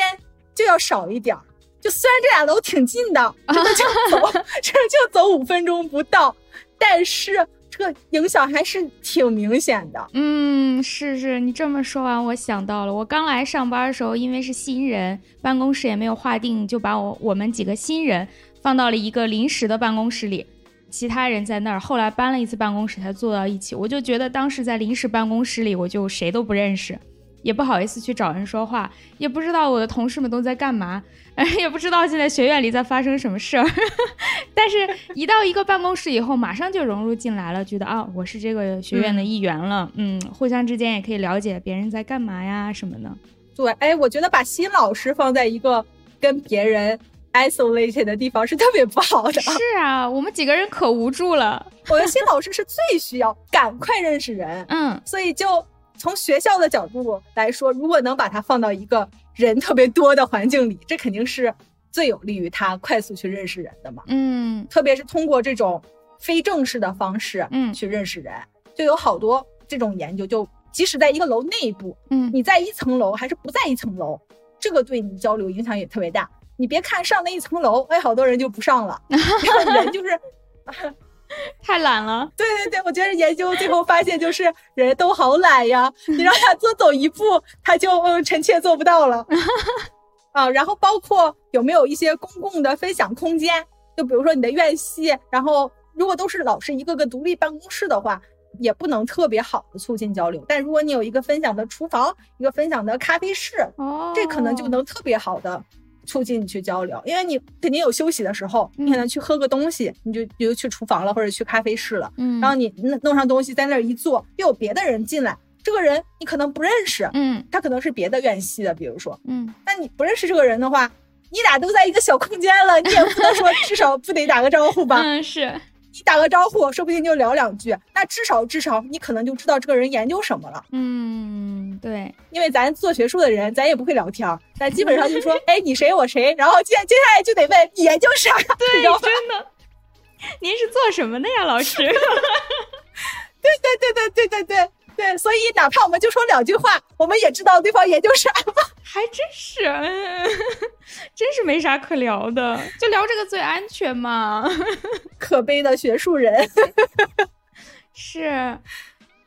就要少一点儿。就虽然这俩楼挺近的，真的就走，这就走五分钟不到，但是这个影响还是挺明显的。嗯，是是，你这么说完，我想到了，我刚来上班的时候，因为是新人，办公室也没有划定，就把我我们几个新人。放到了一个临时的办公室里，其他人在那儿。后来搬了一次办公室才坐到一起。我就觉得当时在临时办公室里，我就谁都不认识，也不好意思去找人说话，也不知道我的同事们都在干嘛，也不知道现在学院里在发生什么事儿。但是，一到一个办公室以后，马上就融入进来了，觉得啊，我是这个学院的一员了。嗯，互相之间也可以了解别人在干嘛呀什么的。对，哎，我觉得把新老师放在一个跟别人。isolated 的地方是特别不好的。是啊，我们几个人可无助了。我的新老师是最需要赶快认识人，嗯，所以就从学校的角度来说，如果能把它放到一个人特别多的环境里，这肯定是最有利于他快速去认识人的嘛。嗯，特别是通过这种非正式的方式，嗯，去认识人，就有好多这种研究，就即使在一个楼内部，嗯，你在一层楼还是不在一层楼，这个对你交流影响也特别大。你别看上那一层楼，哎，好多人就不上了，人就是 太懒了。对对对，我觉得研究最后发现就是人都好懒呀，你让他多走一步，他就嗯臣妾做不到了 啊。然后包括有没有一些公共的分享空间，就比如说你的院系，然后如果都是老师一个个独立办公室的话，也不能特别好的促进交流。但如果你有一个分享的厨房，一个分享的咖啡室，哦，这可能就能特别好的。促进你去交流，因为你肯定有休息的时候，你可能去喝个东西，你就比如去厨房了或者去咖啡室了，嗯，然后你弄弄上东西在那儿一坐，又有别的人进来，这个人你可能不认识，嗯，他可能是别的院系的，比如说，嗯，那你不认识这个人的话，你俩都在一个小空间了，你也不能说至少不得打个招呼吧？嗯，是。你打个招呼，说不定就聊两句。那至少至少你可能就知道这个人研究什么了。嗯，对，因为咱做学术的人，咱也不会聊天，咱基本上就说，哎，你谁我谁，然后接接下来就得问你研究啥。对，真的。您是做什么的呀，老师？对对对对对对对。对，所以哪怕我们就说两句话，我们也知道对方研究啥吧还真是，真是没啥可聊的，就聊这个最安全嘛。可悲的学术人，是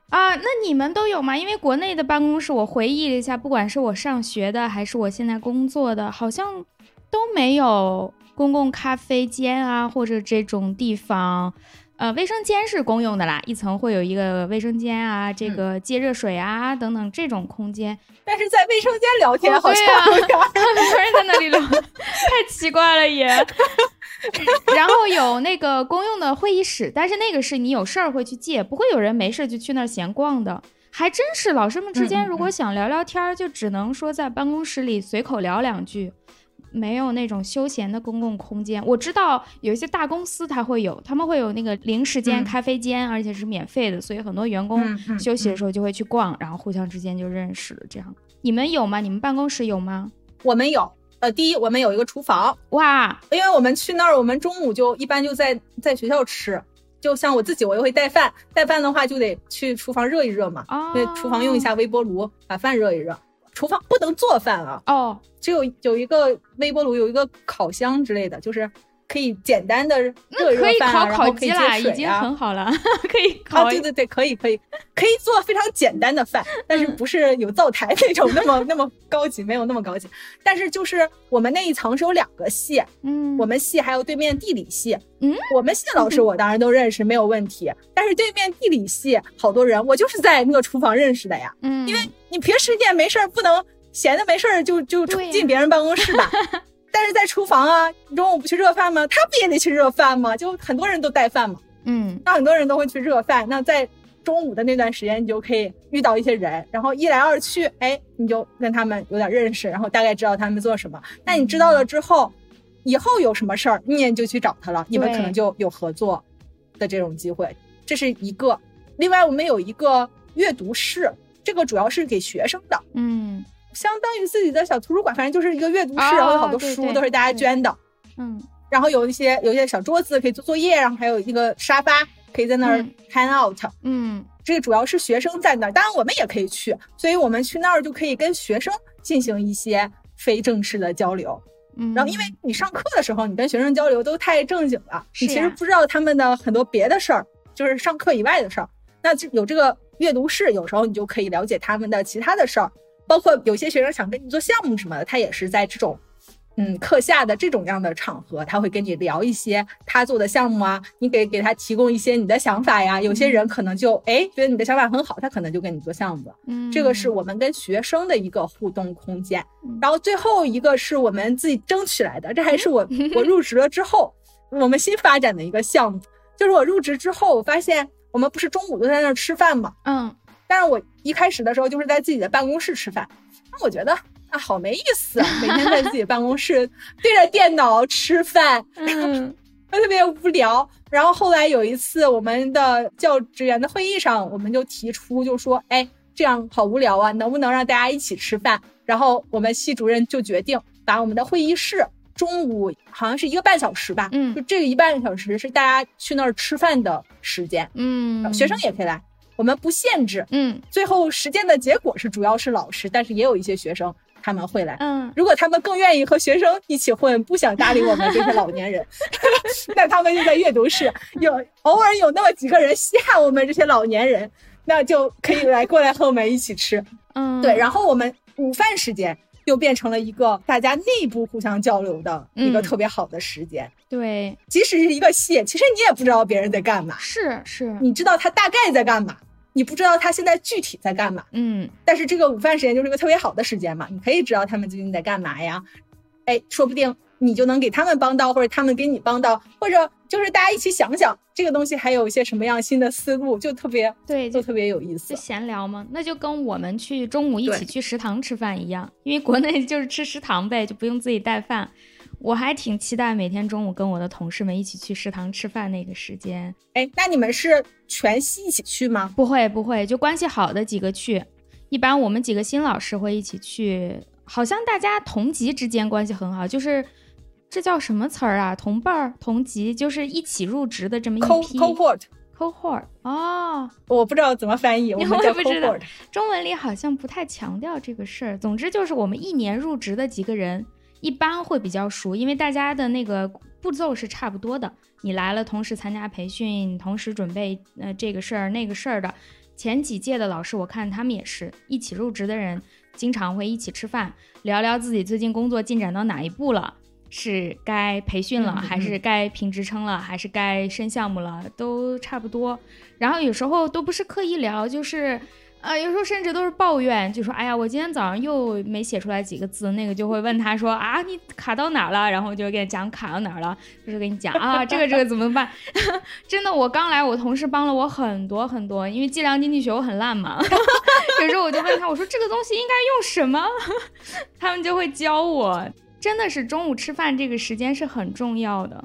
啊，那你们都有吗？因为国内的办公室，我回忆了一下，不管是我上学的，还是我现在工作的，好像都没有公共咖啡间啊，或者这种地方。呃，卫生间是公用的啦，一层会有一个卫生间啊，这个接热水啊等等这种空间。但是在卫生间聊天好像 很多人在那里聊，太奇怪了也。然后有那个公用的会议室，但是那个是你有事儿会去借，不会有人没事就去那儿闲逛的。还真是，老师们之间如果想聊聊天儿，就只能说在办公室里随口聊两句，没有那种休闲的公共空间。我知道有一些大公司它会有，他们会有那个零时间咖啡间，而且是免费的，所以很多员工休息的时候就会去逛，然后互相之间就认识了。这样，你们有吗？你们办公室有吗？我们有。呃，第一，我们有一个厨房，哇，因为我们去那儿，我们中午就一般就在在学校吃。就像我自己，我又会带饭，带饭的话就得去厨房热一热嘛，对，厨房用一下微波炉把饭热一热。厨房不能做饭啊，哦，只有有一个微波炉，有一个烤箱之类的，就是。可以简单的热热饭啊，然后可以接水啊，很好了，可以烤。对对对，可以可以，可以做非常简单的饭，但是不是有灶台那种那么那么高级，没有那么高级。但是就是我们那一层是有两个系，嗯，我们系还有对面地理系，嗯，我们系的老师我当然都认识，没有问题。但是对面地理系好多人，我就是在那个厨房认识的呀，嗯，因为你平时也没事儿，不能闲的没事儿就就冲进别人办公室吧。但是在厨房啊，你中午不去热饭吗？他不也得去热饭吗？就很多人都带饭嘛，嗯，那很多人都会去热饭。那在中午的那段时间，你就可以遇到一些人，然后一来二去，哎，你就跟他们有点认识，然后大概知道他们做什么。那你知道了之后，以后有什么事儿，你也就去找他了，你们可能就有合作的这种机会。这是一个。另外，我们有一个阅读室，这个主要是给学生的，嗯。相当于自己的小图书馆，反正就是一个阅读室，然后有好多书都是大家捐的，嗯，然后有一些有一些小桌子可以做作业，然后还有一个沙发可以在那儿 hang out，嗯，这个主要是学生在那儿，当然我们也可以去，所以我们去那儿就可以跟学生进行一些非正式的交流，嗯，然后因为你上课的时候你跟学生交流都太正经了，你其实不知道他们的很多别的事儿，就是上课以外的事儿，那就有这个阅读室，有时候你就可以了解他们的其他的事儿。包括有些学生想跟你做项目什么的，他也是在这种，嗯，课下的这种样的场合，他会跟你聊一些他做的项目啊，你给给他提供一些你的想法呀。有些人可能就哎觉得你的想法很好，他可能就跟你做项目。嗯，这个是我们跟学生的一个互动空间。然后最后一个是我们自己争取来的，这还是我 我入职了之后我们新发展的一个项目，就是我入职之后，我发现我们不是中午都在那儿吃饭嘛？嗯。但是我一开始的时候就是在自己的办公室吃饭，那我觉得啊好没意思，每天在自己办公室对着电脑吃饭，嗯，特别无聊。然后后来有一次我们的教职员的会议上，我们就提出就说，哎，这样好无聊啊，能不能让大家一起吃饭？然后我们系主任就决定把我们的会议室中午好像是一个半小时吧，嗯，就这个一半小时是大家去那儿吃饭的时间，嗯，学生也可以来。我们不限制，嗯，最后实践的结果是主要是老师，但是也有一些学生他们会来，嗯，如果他们更愿意和学生一起混，不想搭理我们这些老年人，那他们就在阅读室，有偶尔有那么几个人稀罕我们这些老年人，那就可以来过来和我们一起吃，嗯，对，然后我们午饭时间又变成了一个大家内部互相交流的一个特别好的时间，对，即使是一个戏，其实你也不知道别人在干嘛，是是，你知道他大概在干嘛。你不知道他现在具体在干嘛，嗯，但是这个午饭时间就是一个特别好的时间嘛，你可以知道他们最近在干嘛呀，哎，说不定你就能给他们帮到，或者他们给你帮到，或者就是大家一起想想这个东西还有一些什么样新的思路，就特别对，就特别有意思，就闲聊嘛，那就跟我们去中午一起去食堂吃饭一样，因为国内就是吃食堂呗，就不用自己带饭。我还挺期待每天中午跟我的同事们一起去食堂吃饭那个时间。哎，那你们是全系一起去吗？不会，不会，就关系好的几个去。一般我们几个新老师会一起去，好像大家同级之间关系很好，就是这叫什么词儿啊？同伴儿、同级，就是一起入职的这么一批。cohort，cohort。哦，我不知道怎么翻译，我们叫 cohort。中文里好像不太强调这个事儿。总之就是我们一年入职的几个人。一般会比较熟，因为大家的那个步骤是差不多的。你来了，同时参加培训，同时准备呃这个事儿那个事儿的。前几届的老师，我看他们也是一起入职的人，经常会一起吃饭，聊聊自己最近工作进展到哪一步了，是该培训了，还是该评职称了，还是该升项目了，都差不多。然后有时候都不是刻意聊，就是。啊，有时候甚至都是抱怨，就说：“哎呀，我今天早上又没写出来几个字。”那个就会问他说：“啊，你卡到哪儿了？”然后就给他讲卡到哪儿了，就是给你讲啊，这个这个怎么办？真的，我刚来，我同事帮了我很多很多，因为计量经济学我很烂嘛。有时候我就问他，我说这个东西应该用什么？他们就会教我。真的是中午吃饭这个时间是很重要的。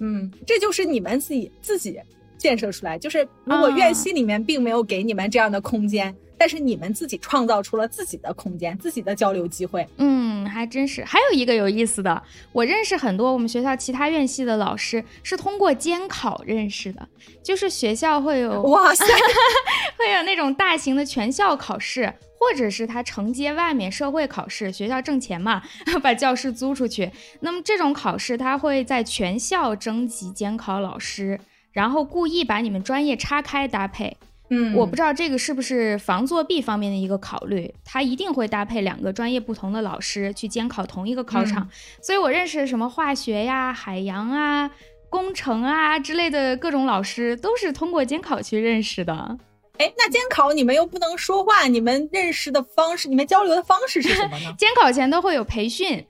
嗯，这就是你们自己自己建设出来，就是如果院系里面并没有给你们这样的空间。但是你们自己创造出了自己的空间，自己的交流机会。嗯，还真是。还有一个有意思的，我认识很多我们学校其他院系的老师是通过监考认识的，就是学校会有哇塞，会有那种大型的全校考试，或者是他承接外面社会考试，学校挣钱嘛，把教室租出去。那么这种考试，他会在全校征集监考老师，然后故意把你们专业拆开搭配。嗯，我不知道这个是不是防作弊方面的一个考虑，他一定会搭配两个专业不同的老师去监考同一个考场，所以我认识什么化学呀、海洋啊、工程啊之类的各种老师，都是通过监考去认识的。哎，那监考你们又不能说话，你们认识的方式，你们交流的方式是什么呢？监考前都会有培训。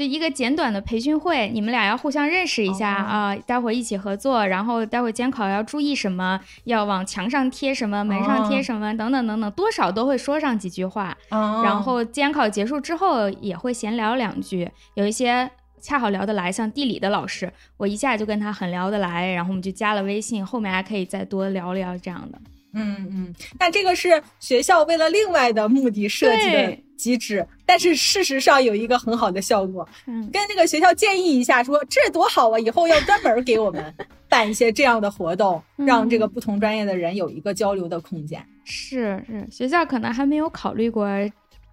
就一个简短的培训会，你们俩要互相认识一下啊，待会儿一起合作，然后待会儿监考要注意什么，要往墙上贴什么，门上贴什么，等等等等，多少都会说上几句话。然后监考结束之后也会闲聊两句，有一些恰好聊得来，像地理的老师，我一下就跟他很聊得来，然后我们就加了微信，后面还可以再多聊聊这样的。嗯嗯，那这个是学校为了另外的目的设计的机制，但是事实上有一个很好的效果。嗯，跟那个学校建议一下，说这多好啊，以后要专门给我们办一些这样的活动，让这个不同专业的人有一个交流的空间。是是，学校可能还没有考虑过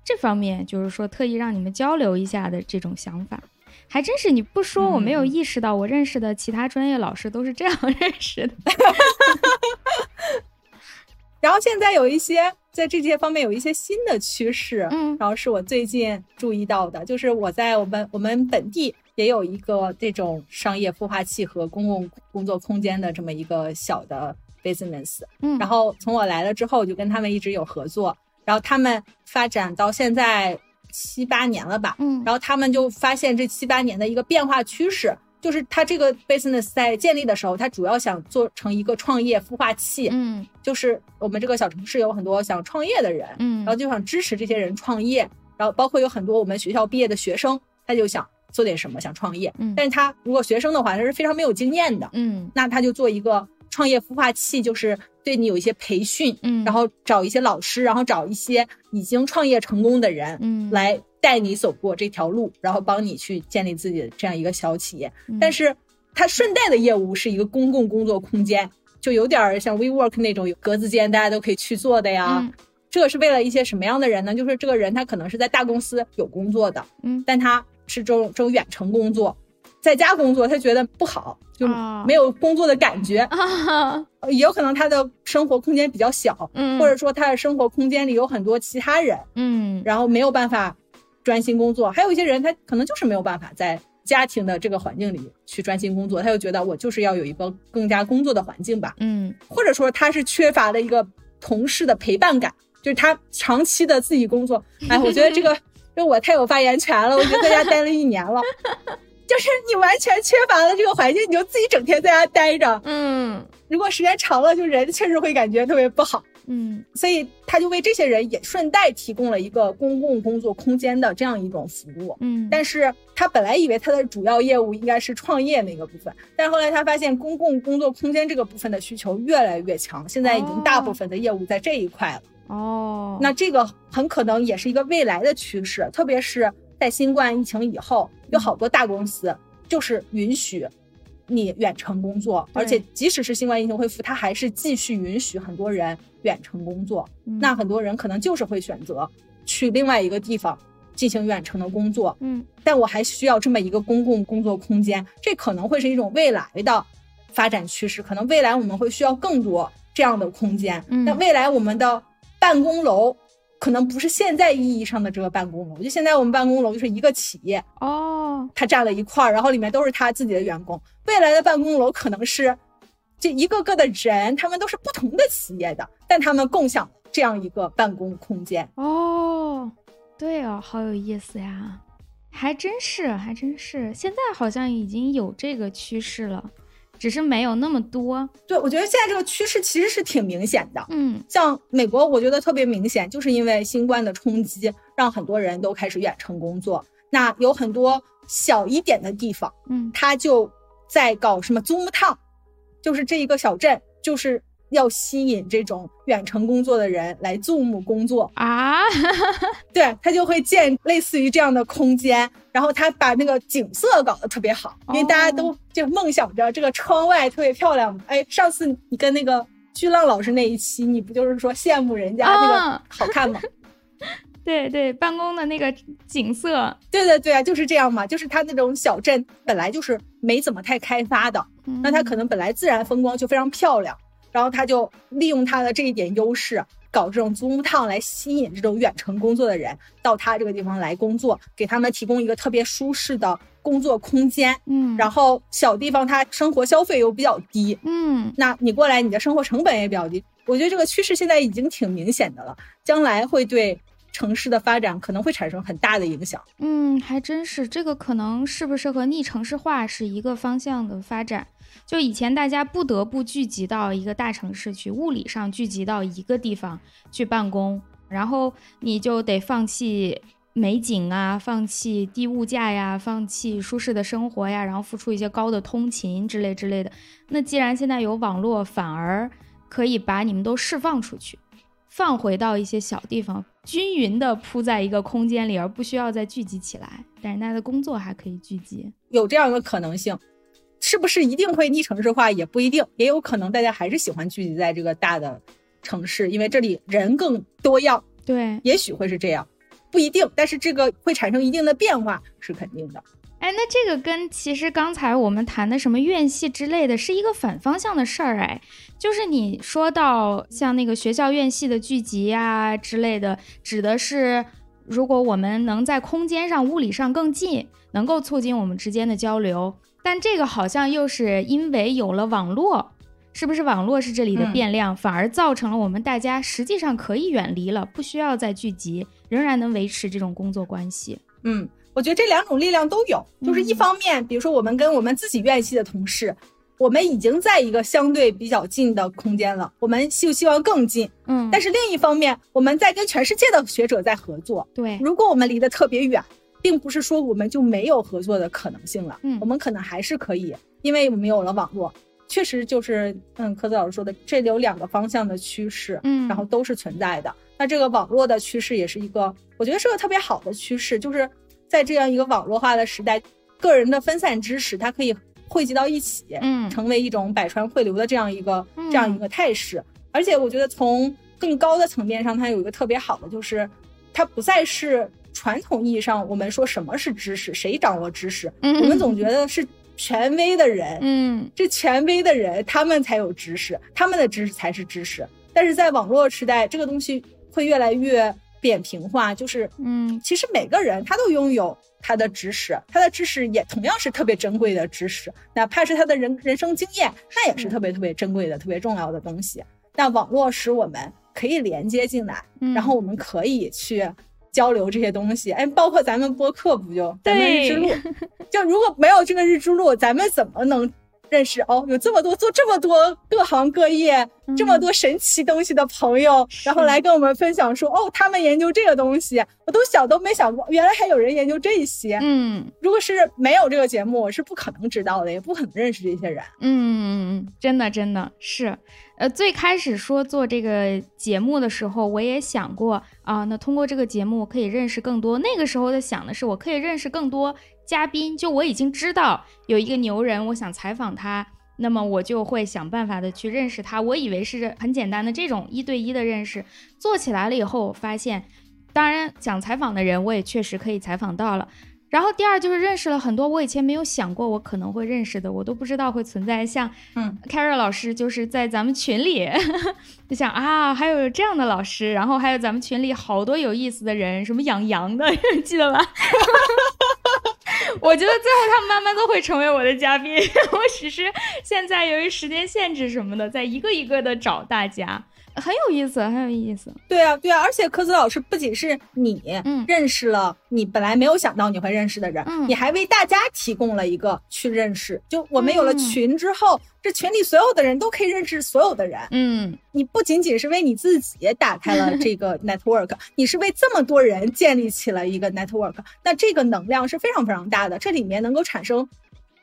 这方面，就是说特意让你们交流一下的这种想法，还真是你不说我没有意识到，我认识的其他专业老师都是这样认识的。然后现在有一些在这些方面有一些新的趋势，嗯，然后是我最近注意到的，就是我在我们我们本地也有一个这种商业孵化器和公共工作空间的这么一个小的 business，嗯，然后从我来了之后我就跟他们一直有合作，然后他们发展到现在七八年了吧，嗯，然后他们就发现这七八年的一个变化趋势。就是他这个 business 在建立的时候，他主要想做成一个创业孵化器。嗯，就是我们这个小城市有很多想创业的人，嗯，然后就想支持这些人创业。然后包括有很多我们学校毕业的学生，他就想做点什么，想创业。嗯，但是他如果学生的话，他是非常没有经验的。嗯，那他就做一个创业孵化器，就是对你有一些培训，嗯，然后找一些老师，然后找一些已经创业成功的人，嗯，来带你走过这条路，然后帮你去建立自己的这样一个小企业。但是它顺带的业务是一个公共工作空间，就有点像 WeWork 那种有格子间，大家都可以去做的呀。这个是为了一些什么样的人呢？就是这个人他可能是在大公司有工作的，嗯，但他是这种这种远程工作，在家工作他觉得不好，就没有工作的感觉啊。也有可能他的生活空间比较小，嗯，或者说他的生活空间里有很多其他人，嗯，然后没有办法专心工作。还有一些人他可能就是没有办法在。家庭的这个环境里去专心工作，他就觉得我就是要有一个更加工作的环境吧，嗯，或者说他是缺乏了一个同事的陪伴感，就是他长期的自己工作，哎，我觉得这个，就我太有发言权了，我就在家待了一年了，就是你完全缺乏了这个环境，你就自己整天在家待着，嗯，如果时间长了，就人确实会感觉特别不好。嗯，所以他就为这些人也顺带提供了一个公共工作空间的这样一种服务。嗯，但是他本来以为他的主要业务应该是创业那个部分，但是后来他发现公共工作空间这个部分的需求越来越强，现在已经大部分的业务在这一块了。哦，那这个很可能也是一个未来的趋势，特别是在新冠疫情以后，有好多大公司就是允许。你远程工作，而且即使是新冠疫情恢复，它还是继续允许很多人远程工作。那很多人可能就是会选择去另外一个地方进行远程的工作。嗯，但我还需要这么一个公共工作空间，这可能会是一种未来的发展趋势。可能未来我们会需要更多这样的空间。嗯那未来我们的办公楼。可能不是现在意义上的这个办公楼，就现在我们办公楼就是一个企业哦，它占了一块儿，然后里面都是他自己的员工。未来的办公楼可能是这一个个的人，他们都是不同的企业的，但他们共享这样一个办公空间。哦，对哦，好有意思呀，还真是，还真是，现在好像已经有这个趋势了。只是没有那么多，对我觉得现在这个趋势其实是挺明显的。嗯，像美国，我觉得特别明显，就是因为新冠的冲击，让很多人都开始远程工作。那有很多小一点的地方，嗯，他就在搞什么 Zoom Town，就是这一个小镇，就是。要吸引这种远程工作的人来 Zoom 工作啊，对他就会建类似于这样的空间，然后他把那个景色搞得特别好，因为大家都就梦想着这个窗外特别漂亮。哎，上次你跟那个巨浪老师那一期，你不就是说羡慕人家那个好看吗？对对，办公的那个景色，对对对啊，就是这样嘛，就是他那种小镇本来就是没怎么太开发的，那他可能本来自然风光就非常漂亮。然后他就利用他的这一点优势，搞这种 Zoom Town 来吸引这种远程工作的人到他这个地方来工作，给他们提供一个特别舒适的工作空间。嗯，然后小地方他生活消费又比较低。嗯，那你过来，你的生活成本也比较低。我觉得这个趋势现在已经挺明显的了，将来会对城市的发展可能会产生很大的影响。嗯，还真是，这个可能是不是和逆城市化是一个方向的发展？就以前大家不得不聚集到一个大城市去，物理上聚集到一个地方去办公，然后你就得放弃美景啊，放弃低物价呀，放弃舒适的生活呀，然后付出一些高的通勤之类之类的。那既然现在有网络，反而可以把你们都释放出去，放回到一些小地方，均匀的铺在一个空间里，而不需要再聚集起来。但是大家的工作还可以聚集，有这样一个可能性。是不是一定会逆城市化？也不一定，也有可能大家还是喜欢聚集在这个大的城市，因为这里人更多样。对，也许会是这样，不一定，但是这个会产生一定的变化是肯定的。哎，那这个跟其实刚才我们谈的什么院系之类的是一个反方向的事儿。哎，就是你说到像那个学校院系的聚集啊之类的，指的是如果我们能在空间上、物理上更近，能够促进我们之间的交流。但这个好像又是因为有了网络，是不是网络是这里的变量，反而造成了我们大家实际上可以远离了，不需要再聚集，仍然能维持这种工作关系。嗯，我觉得这两种力量都有，就是一方面，比如说我们跟我们自己院系的同事，我们已经在一个相对比较近的空间了，我们就希望更近。嗯，但是另一方面，我们在跟全世界的学者在合作。对，如果我们离得特别远。并不是说我们就没有合作的可能性了，嗯，我们可能还是可以，因为我们有了网络，确实就是，嗯，科子老师说的，这里有两个方向的趋势，嗯，然后都是存在的。那这个网络的趋势也是一个，我觉得是个特别好的趋势，就是在这样一个网络化的时代，个人的分散知识它可以汇集到一起，嗯，成为一种百川汇流的这样一个这样一个态势。而且我觉得从更高的层面上，它有一个特别好的，就是它不再是。传统意义上，我们说什么是知识？谁掌握知识？我们总觉得是权威的人。嗯，这权威的人，他们才有知识，他们的知识才是知识。但是在网络时代，这个东西会越来越扁平化。就是，嗯，其实每个人他都拥有他的知识，他的知识也同样是特别珍贵的知识，哪怕是他的人人生经验，那也是特别特别珍贵的、特别重要的东西。那网络使我们可以连接进来，然后我们可以去。交流这些东西，哎，包括咱们播客不就咱们日之路，就如果没有这个日之路，咱们怎么能认识哦？有这么多做这么多各行各业这么多神奇东西的朋友，然后来跟我们分享说哦，他们研究这个东西，我都想都没想过，原来还有人研究这些。嗯，如果是没有这个节目，我是不可能知道的，也不可能认识这些人。嗯，真的真的是。呃，最开始说做这个节目的时候，我也想过啊，那通过这个节目可以认识更多。那个时候的想的是，我可以认识更多嘉宾。就我已经知道有一个牛人，我想采访他，那么我就会想办法的去认识他。我以为是很简单的这种一对一的认识，做起来了以后，我发现，当然想采访的人，我也确实可以采访到了。然后第二就是认识了很多我以前没有想过我可能会认识的，我都不知道会存在。像，嗯，Carrie 老师就是在咱们群里，就想啊，还有这样的老师，然后还有咱们群里好多有意思的人，什么养羊的，记得吧？我觉得最后他们慢慢都会成为我的嘉宾，我只是现在由于时间限制什么的，在一个一个的找大家。很有意思，很有意思。对啊，对啊，而且科子老师不仅是你认识了你本来没有想到你会认识的人，你还为大家提供了一个去认识。就我们有了群之后，这群里所有的人都可以认识所有的人。嗯，你不仅仅是为你自己打开了这个 network，你是为这么多人建立起了一个 network。那这个能量是非常非常大的，这里面能够产生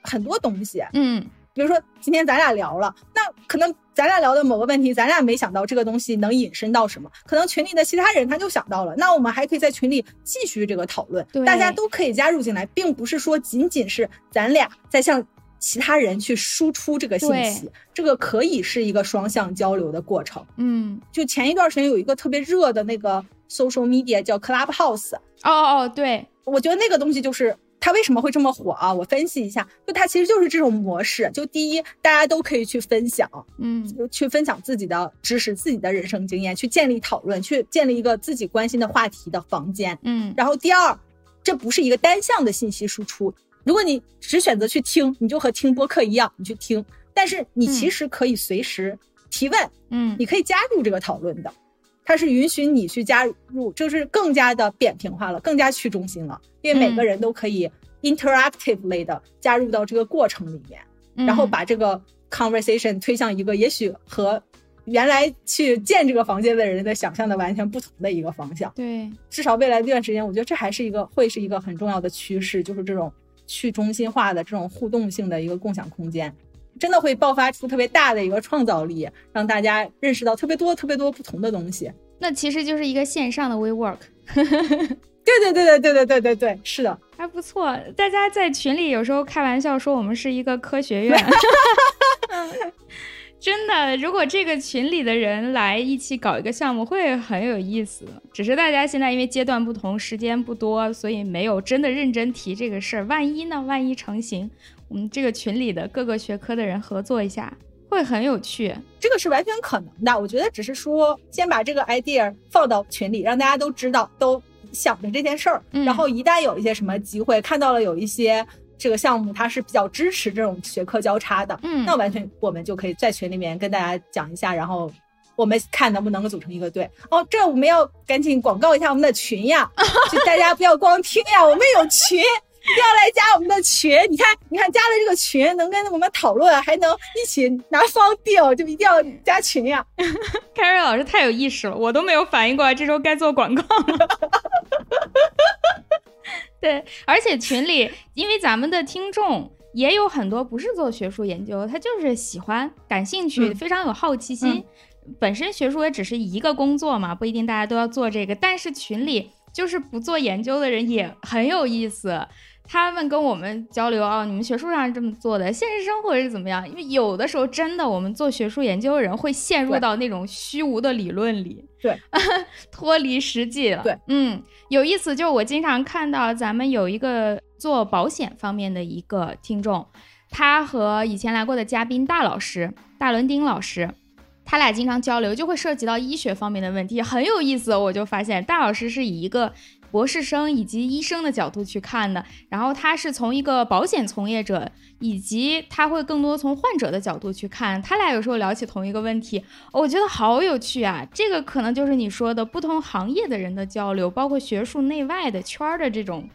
很多东西。嗯。比如说，今天咱俩聊了，那可能咱俩聊的某个问题，咱俩没想到这个东西能引申到什么，可能群里的其他人他就想到了，那我们还可以在群里继续这个讨论，大家都可以加入进来，并不是说仅仅是咱俩在向其他人去输出这个信息，这个可以是一个双向交流的过程。嗯，就前一段时间有一个特别热的那个 social media 叫 Clubhouse，哦哦，对，我觉得那个东西就是。它为什么会这么火啊？我分析一下，就它其实就是这种模式。就第一，大家都可以去分享，嗯，去分享自己的知识、自己的人生经验，去建立讨论，去建立一个自己关心的话题的房间，嗯。然后第二，这不是一个单向的信息输出。如果你只选择去听，你就和听播客一样，你去听。但是你其实可以随时提问，嗯，你可以加入这个讨论的。它是允许你去加入，就是更加的扁平化了，更加去中心了，因为每个人都可以 interactively 的加入到这个过程里面，然后把这个 conversation 推向一个也许和原来去建这个房间的人的想象的完全不同的一个方向。对，至少未来这段时间，我觉得这还是一个会是一个很重要的趋势，就是这种去中心化的这种互动性的一个共享空间。真的会爆发出特别大的一个创造力，让大家认识到特别多、特别多不同的东西。那其实就是一个线上的 WeWork。对对对对对对对对对，是的，还不错。大家在群里有时候开玩笑说我们是一个科学院。真的，如果这个群里的人来一起搞一个项目，会很有意思。只是大家现在因为阶段不同，时间不多，所以没有真的认真提这个事儿。万一呢？万一成型？我们这个群里的各个学科的人合作一下，会很有趣。这个是完全可能的。我觉得只是说，先把这个 idea 放到群里，让大家都知道，都想着这件事儿。然后一旦有一些什么机会，看到了有一些这个项目，它是比较支持这种学科交叉的，嗯，那完全我们就可以在群里面跟大家讲一下，然后我们看能不能够组成一个队。哦，这我们要赶紧广告一下我们的群呀，就大家不要光听呀，我们有群。要来加我们的群，你看，你看加了这个群，能跟我们讨论，还能一起拿方定，就一定要加群呀。凯瑞老师太有意识了，我都没有反应过来，这时候该做广告了。对，而且群里，因为咱们的听众也有很多不是做学术研究，他就是喜欢、感兴趣，非常有好奇心。本身学术也只是一个工作嘛，不一定大家都要做这个，但是群里就是不做研究的人也很有意思。他们跟我们交流啊，你们学术上是这么做的，现实生活是怎么样？因为有的时候真的，我们做学术研究的人会陷入到那种虚无的理论里，对，脱离实际了。对，嗯，有意思。就是我经常看到咱们有一个做保险方面的一个听众，他和以前来过的嘉宾大老师大伦丁老师，他俩经常交流，就会涉及到医学方面的问题，很有意思。我就发现大老师是以一个。博士生以及医生的角度去看的，然后他是从一个保险从业者，以及他会更多从患者的角度去看。他俩有时候聊起同一个问题，我觉得好有趣啊！这个可能就是你说的不同行业的人的交流，包括学术内外的圈儿的这种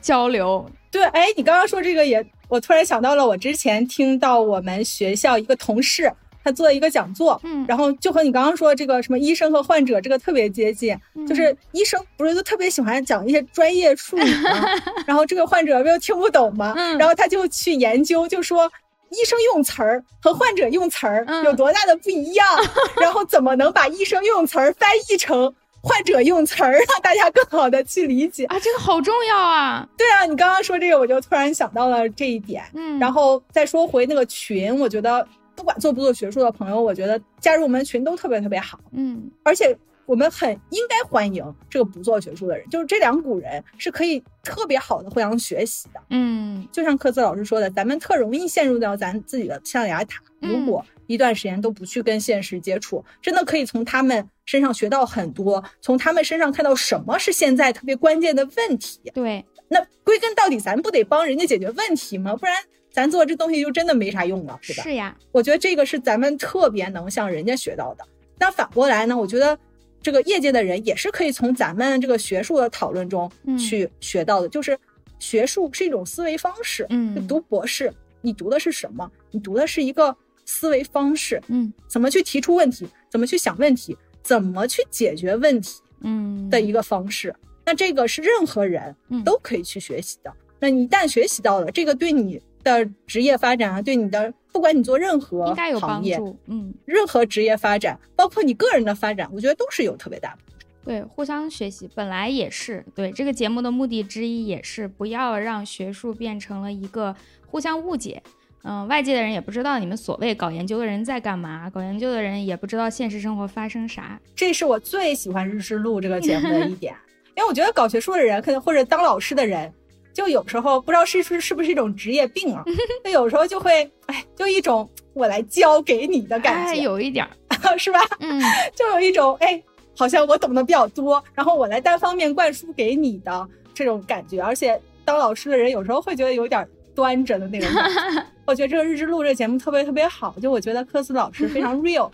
交流。对，哎，你刚刚说这个也，我突然想到了，我之前听到我们学校一个同事。他做了一个讲座，嗯，然后就和你刚刚说这个什么医生和患者这个特别接近，就是医生不是都特别喜欢讲一些专业术语吗？然后这个患者又听不懂嘛，然后他就去研究，就说医生用词儿和患者用词儿有多大的不一样，然后怎么能把医生用词儿翻译成患者用词儿，让大家更好的去理解啊？这个好重要啊！对啊，你刚刚说这个，我就突然想到了这一点，嗯，然后再说回那个群，我觉得。不管做不做学术的朋友，我觉得加入我们群都特别特别好，嗯，而且我们很应该欢迎这个不做学术的人，就是这两股人是可以特别好的互相学习的，嗯，就像科斯老师说的，咱们特容易陷入到咱自己的象牙塔，如果一段时间都不去跟现实接触，真的可以从他们身上学到很多，从他们身上看到什么是现在特别关键的问题，对，那归根到底，咱不得帮人家解决问题吗？不然。咱做这东西就真的没啥用了，是吧？是呀，我觉得这个是咱们特别能向人家学到的。那反过来呢，我觉得这个业界的人也是可以从咱们这个学术的讨论中去学到的，就是学术是一种思维方式。嗯，读博士，你读的是什么？你读的是一个思维方式。嗯，怎么去提出问题？怎么去想问题？怎么去解决问题？嗯，的一个方式。那这个是任何人都可以去学习的。那你一旦学习到了，这个对你的职业发展啊，对你的不管你做任何行业，嗯，任何职业发展，包括你个人的发展，我觉得都是有特别大的。对，互相学习本来也是对这个节目的目的之一，也是不要让学术变成了一个互相误解。嗯，外界的人也不知道你们所谓搞研究的人在干嘛，搞研究的人也不知道现实生活发生啥。这是我最喜欢《日志录》这个节目的一点。因为我觉得搞学术的人，可能或者当老师的人，就有时候不知道是是是不是一种职业病啊，就有时候就会，哎，就一种我来教给你的感觉，有一点，是吧？嗯，就有一种，哎，好像我懂得比较多，然后我来单方面灌输给你的这种感觉。而且当老师的人有时候会觉得有点端着的那种感觉。我觉得这个日之路这个节目特别特别好，就我觉得科斯老师非常 real，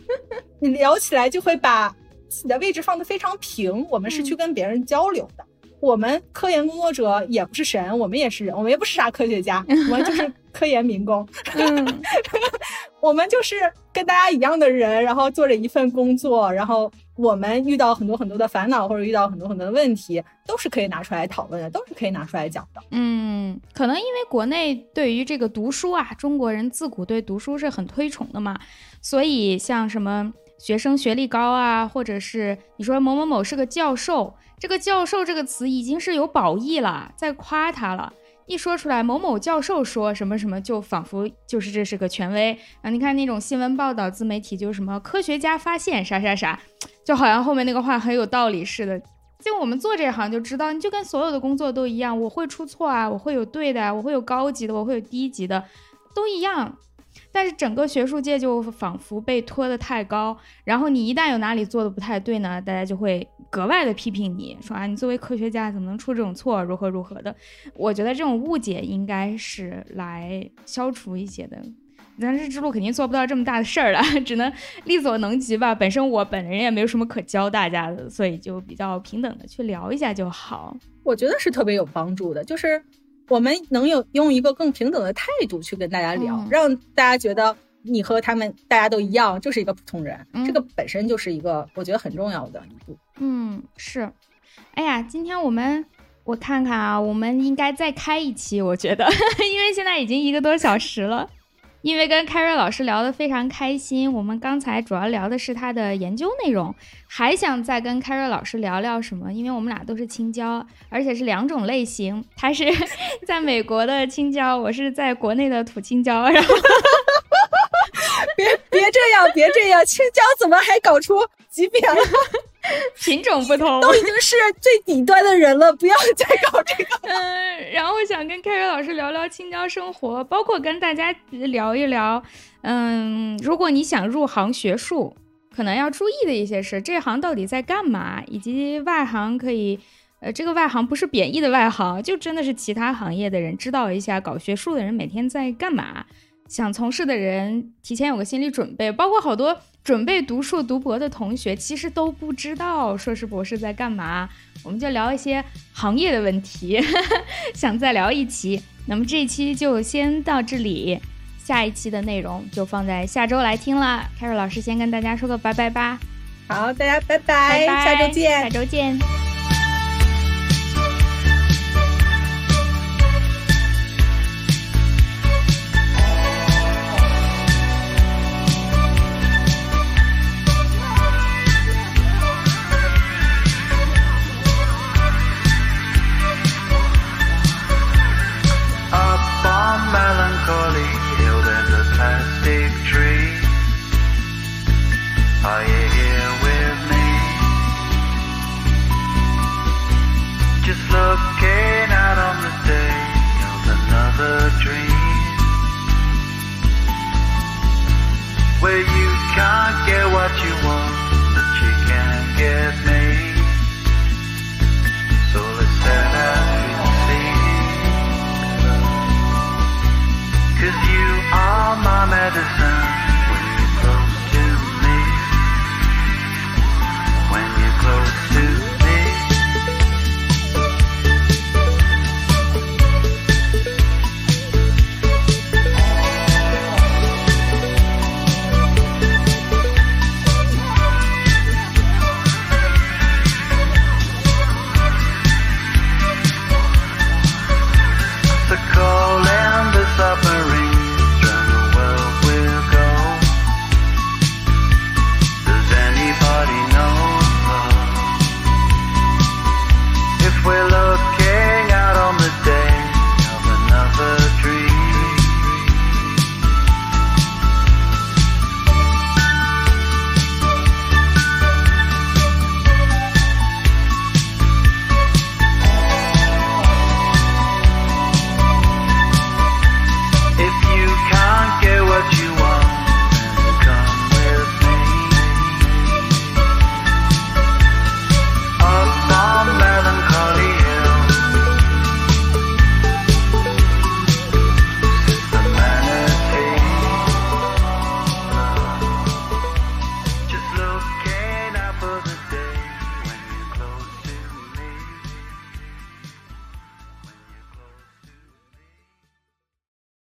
你聊起来就会把。自己的位置放得非常平，我们是去跟别人交流的。我们科研工作者也不是神，我们也是人，我们也不是啥科学家，我们就是科研民工。我们就是跟大家一样的人，然后做着一份工作，然后我们遇到很多很多的烦恼或者遇到很多很多的问题，都是可以拿出来讨论的，都是可以拿出来讲的。嗯，可能因为国内对于这个读书啊，中国人自古对读书是很推崇的嘛，所以像什么。学生学历高啊，或者是你说某某某是个教授，这个教授这个词已经是有褒义了，在夸他了。一说出来某某教授说什么什么，就仿佛就是这是个权威啊。你看那种新闻报道，自媒体就是什么科学家发现啥啥啥，就好像后面那个话很有道理似的。就我们做这行就知道，你就跟所有的工作都一样，我会出错啊，我会有对的，我会有高级的，我会有低级的，都一样。但是整个学术界就仿佛被拖得太高，然后你一旦有哪里做的不太对呢，大家就会格外的批评你，说啊，你作为科学家怎么能出这种错，如何如何的。我觉得这种误解应该是来消除一些的。但是之路肯定做不到这么大的事儿了，只能力所能及吧。本身我本人也没有什么可教大家的，所以就比较平等的去聊一下就好。我觉得是特别有帮助的，就是。我们能有用一个更平等的态度去跟大家聊，让大家觉得你和他们大家都一样，就是一个普通人。这个本身就是一个我觉得很重要的一步。嗯，是。哎呀，今天我们我看看啊，我们应该再开一期，我觉得，因为现在已经一个多小时了。因为跟凯瑞老师聊得非常开心，我们刚才主要聊的是他的研究内容，还想再跟凯瑞老师聊聊什么？因为我们俩都是青椒，而且是两种类型，他是 在美国的青椒，我是在国内的土青椒，然后别别这样，别这样，青椒怎么还搞出级别了？品种不同，都已经是最底端的人了，不要再搞这个。嗯，然后我想跟凯瑞老师聊聊青椒生活，包括跟大家聊一聊，嗯，如果你想入行学术，可能要注意的一些事，这行到底在干嘛，以及外行可以，呃，这个外行不是贬义的外行，就真的是其他行业的人，知道一下搞学术的人每天在干嘛。想从事的人提前有个心理准备，包括好多准备读硕读博的同学，其实都不知道硕士博士在干嘛。我们就聊一些行业的问题，想再聊一期。那么这一期就先到这里，下一期的内容就放在下周来听了。凯瑞老师先跟大家说个拜拜吧。好，大家拜拜，下周见，下周见。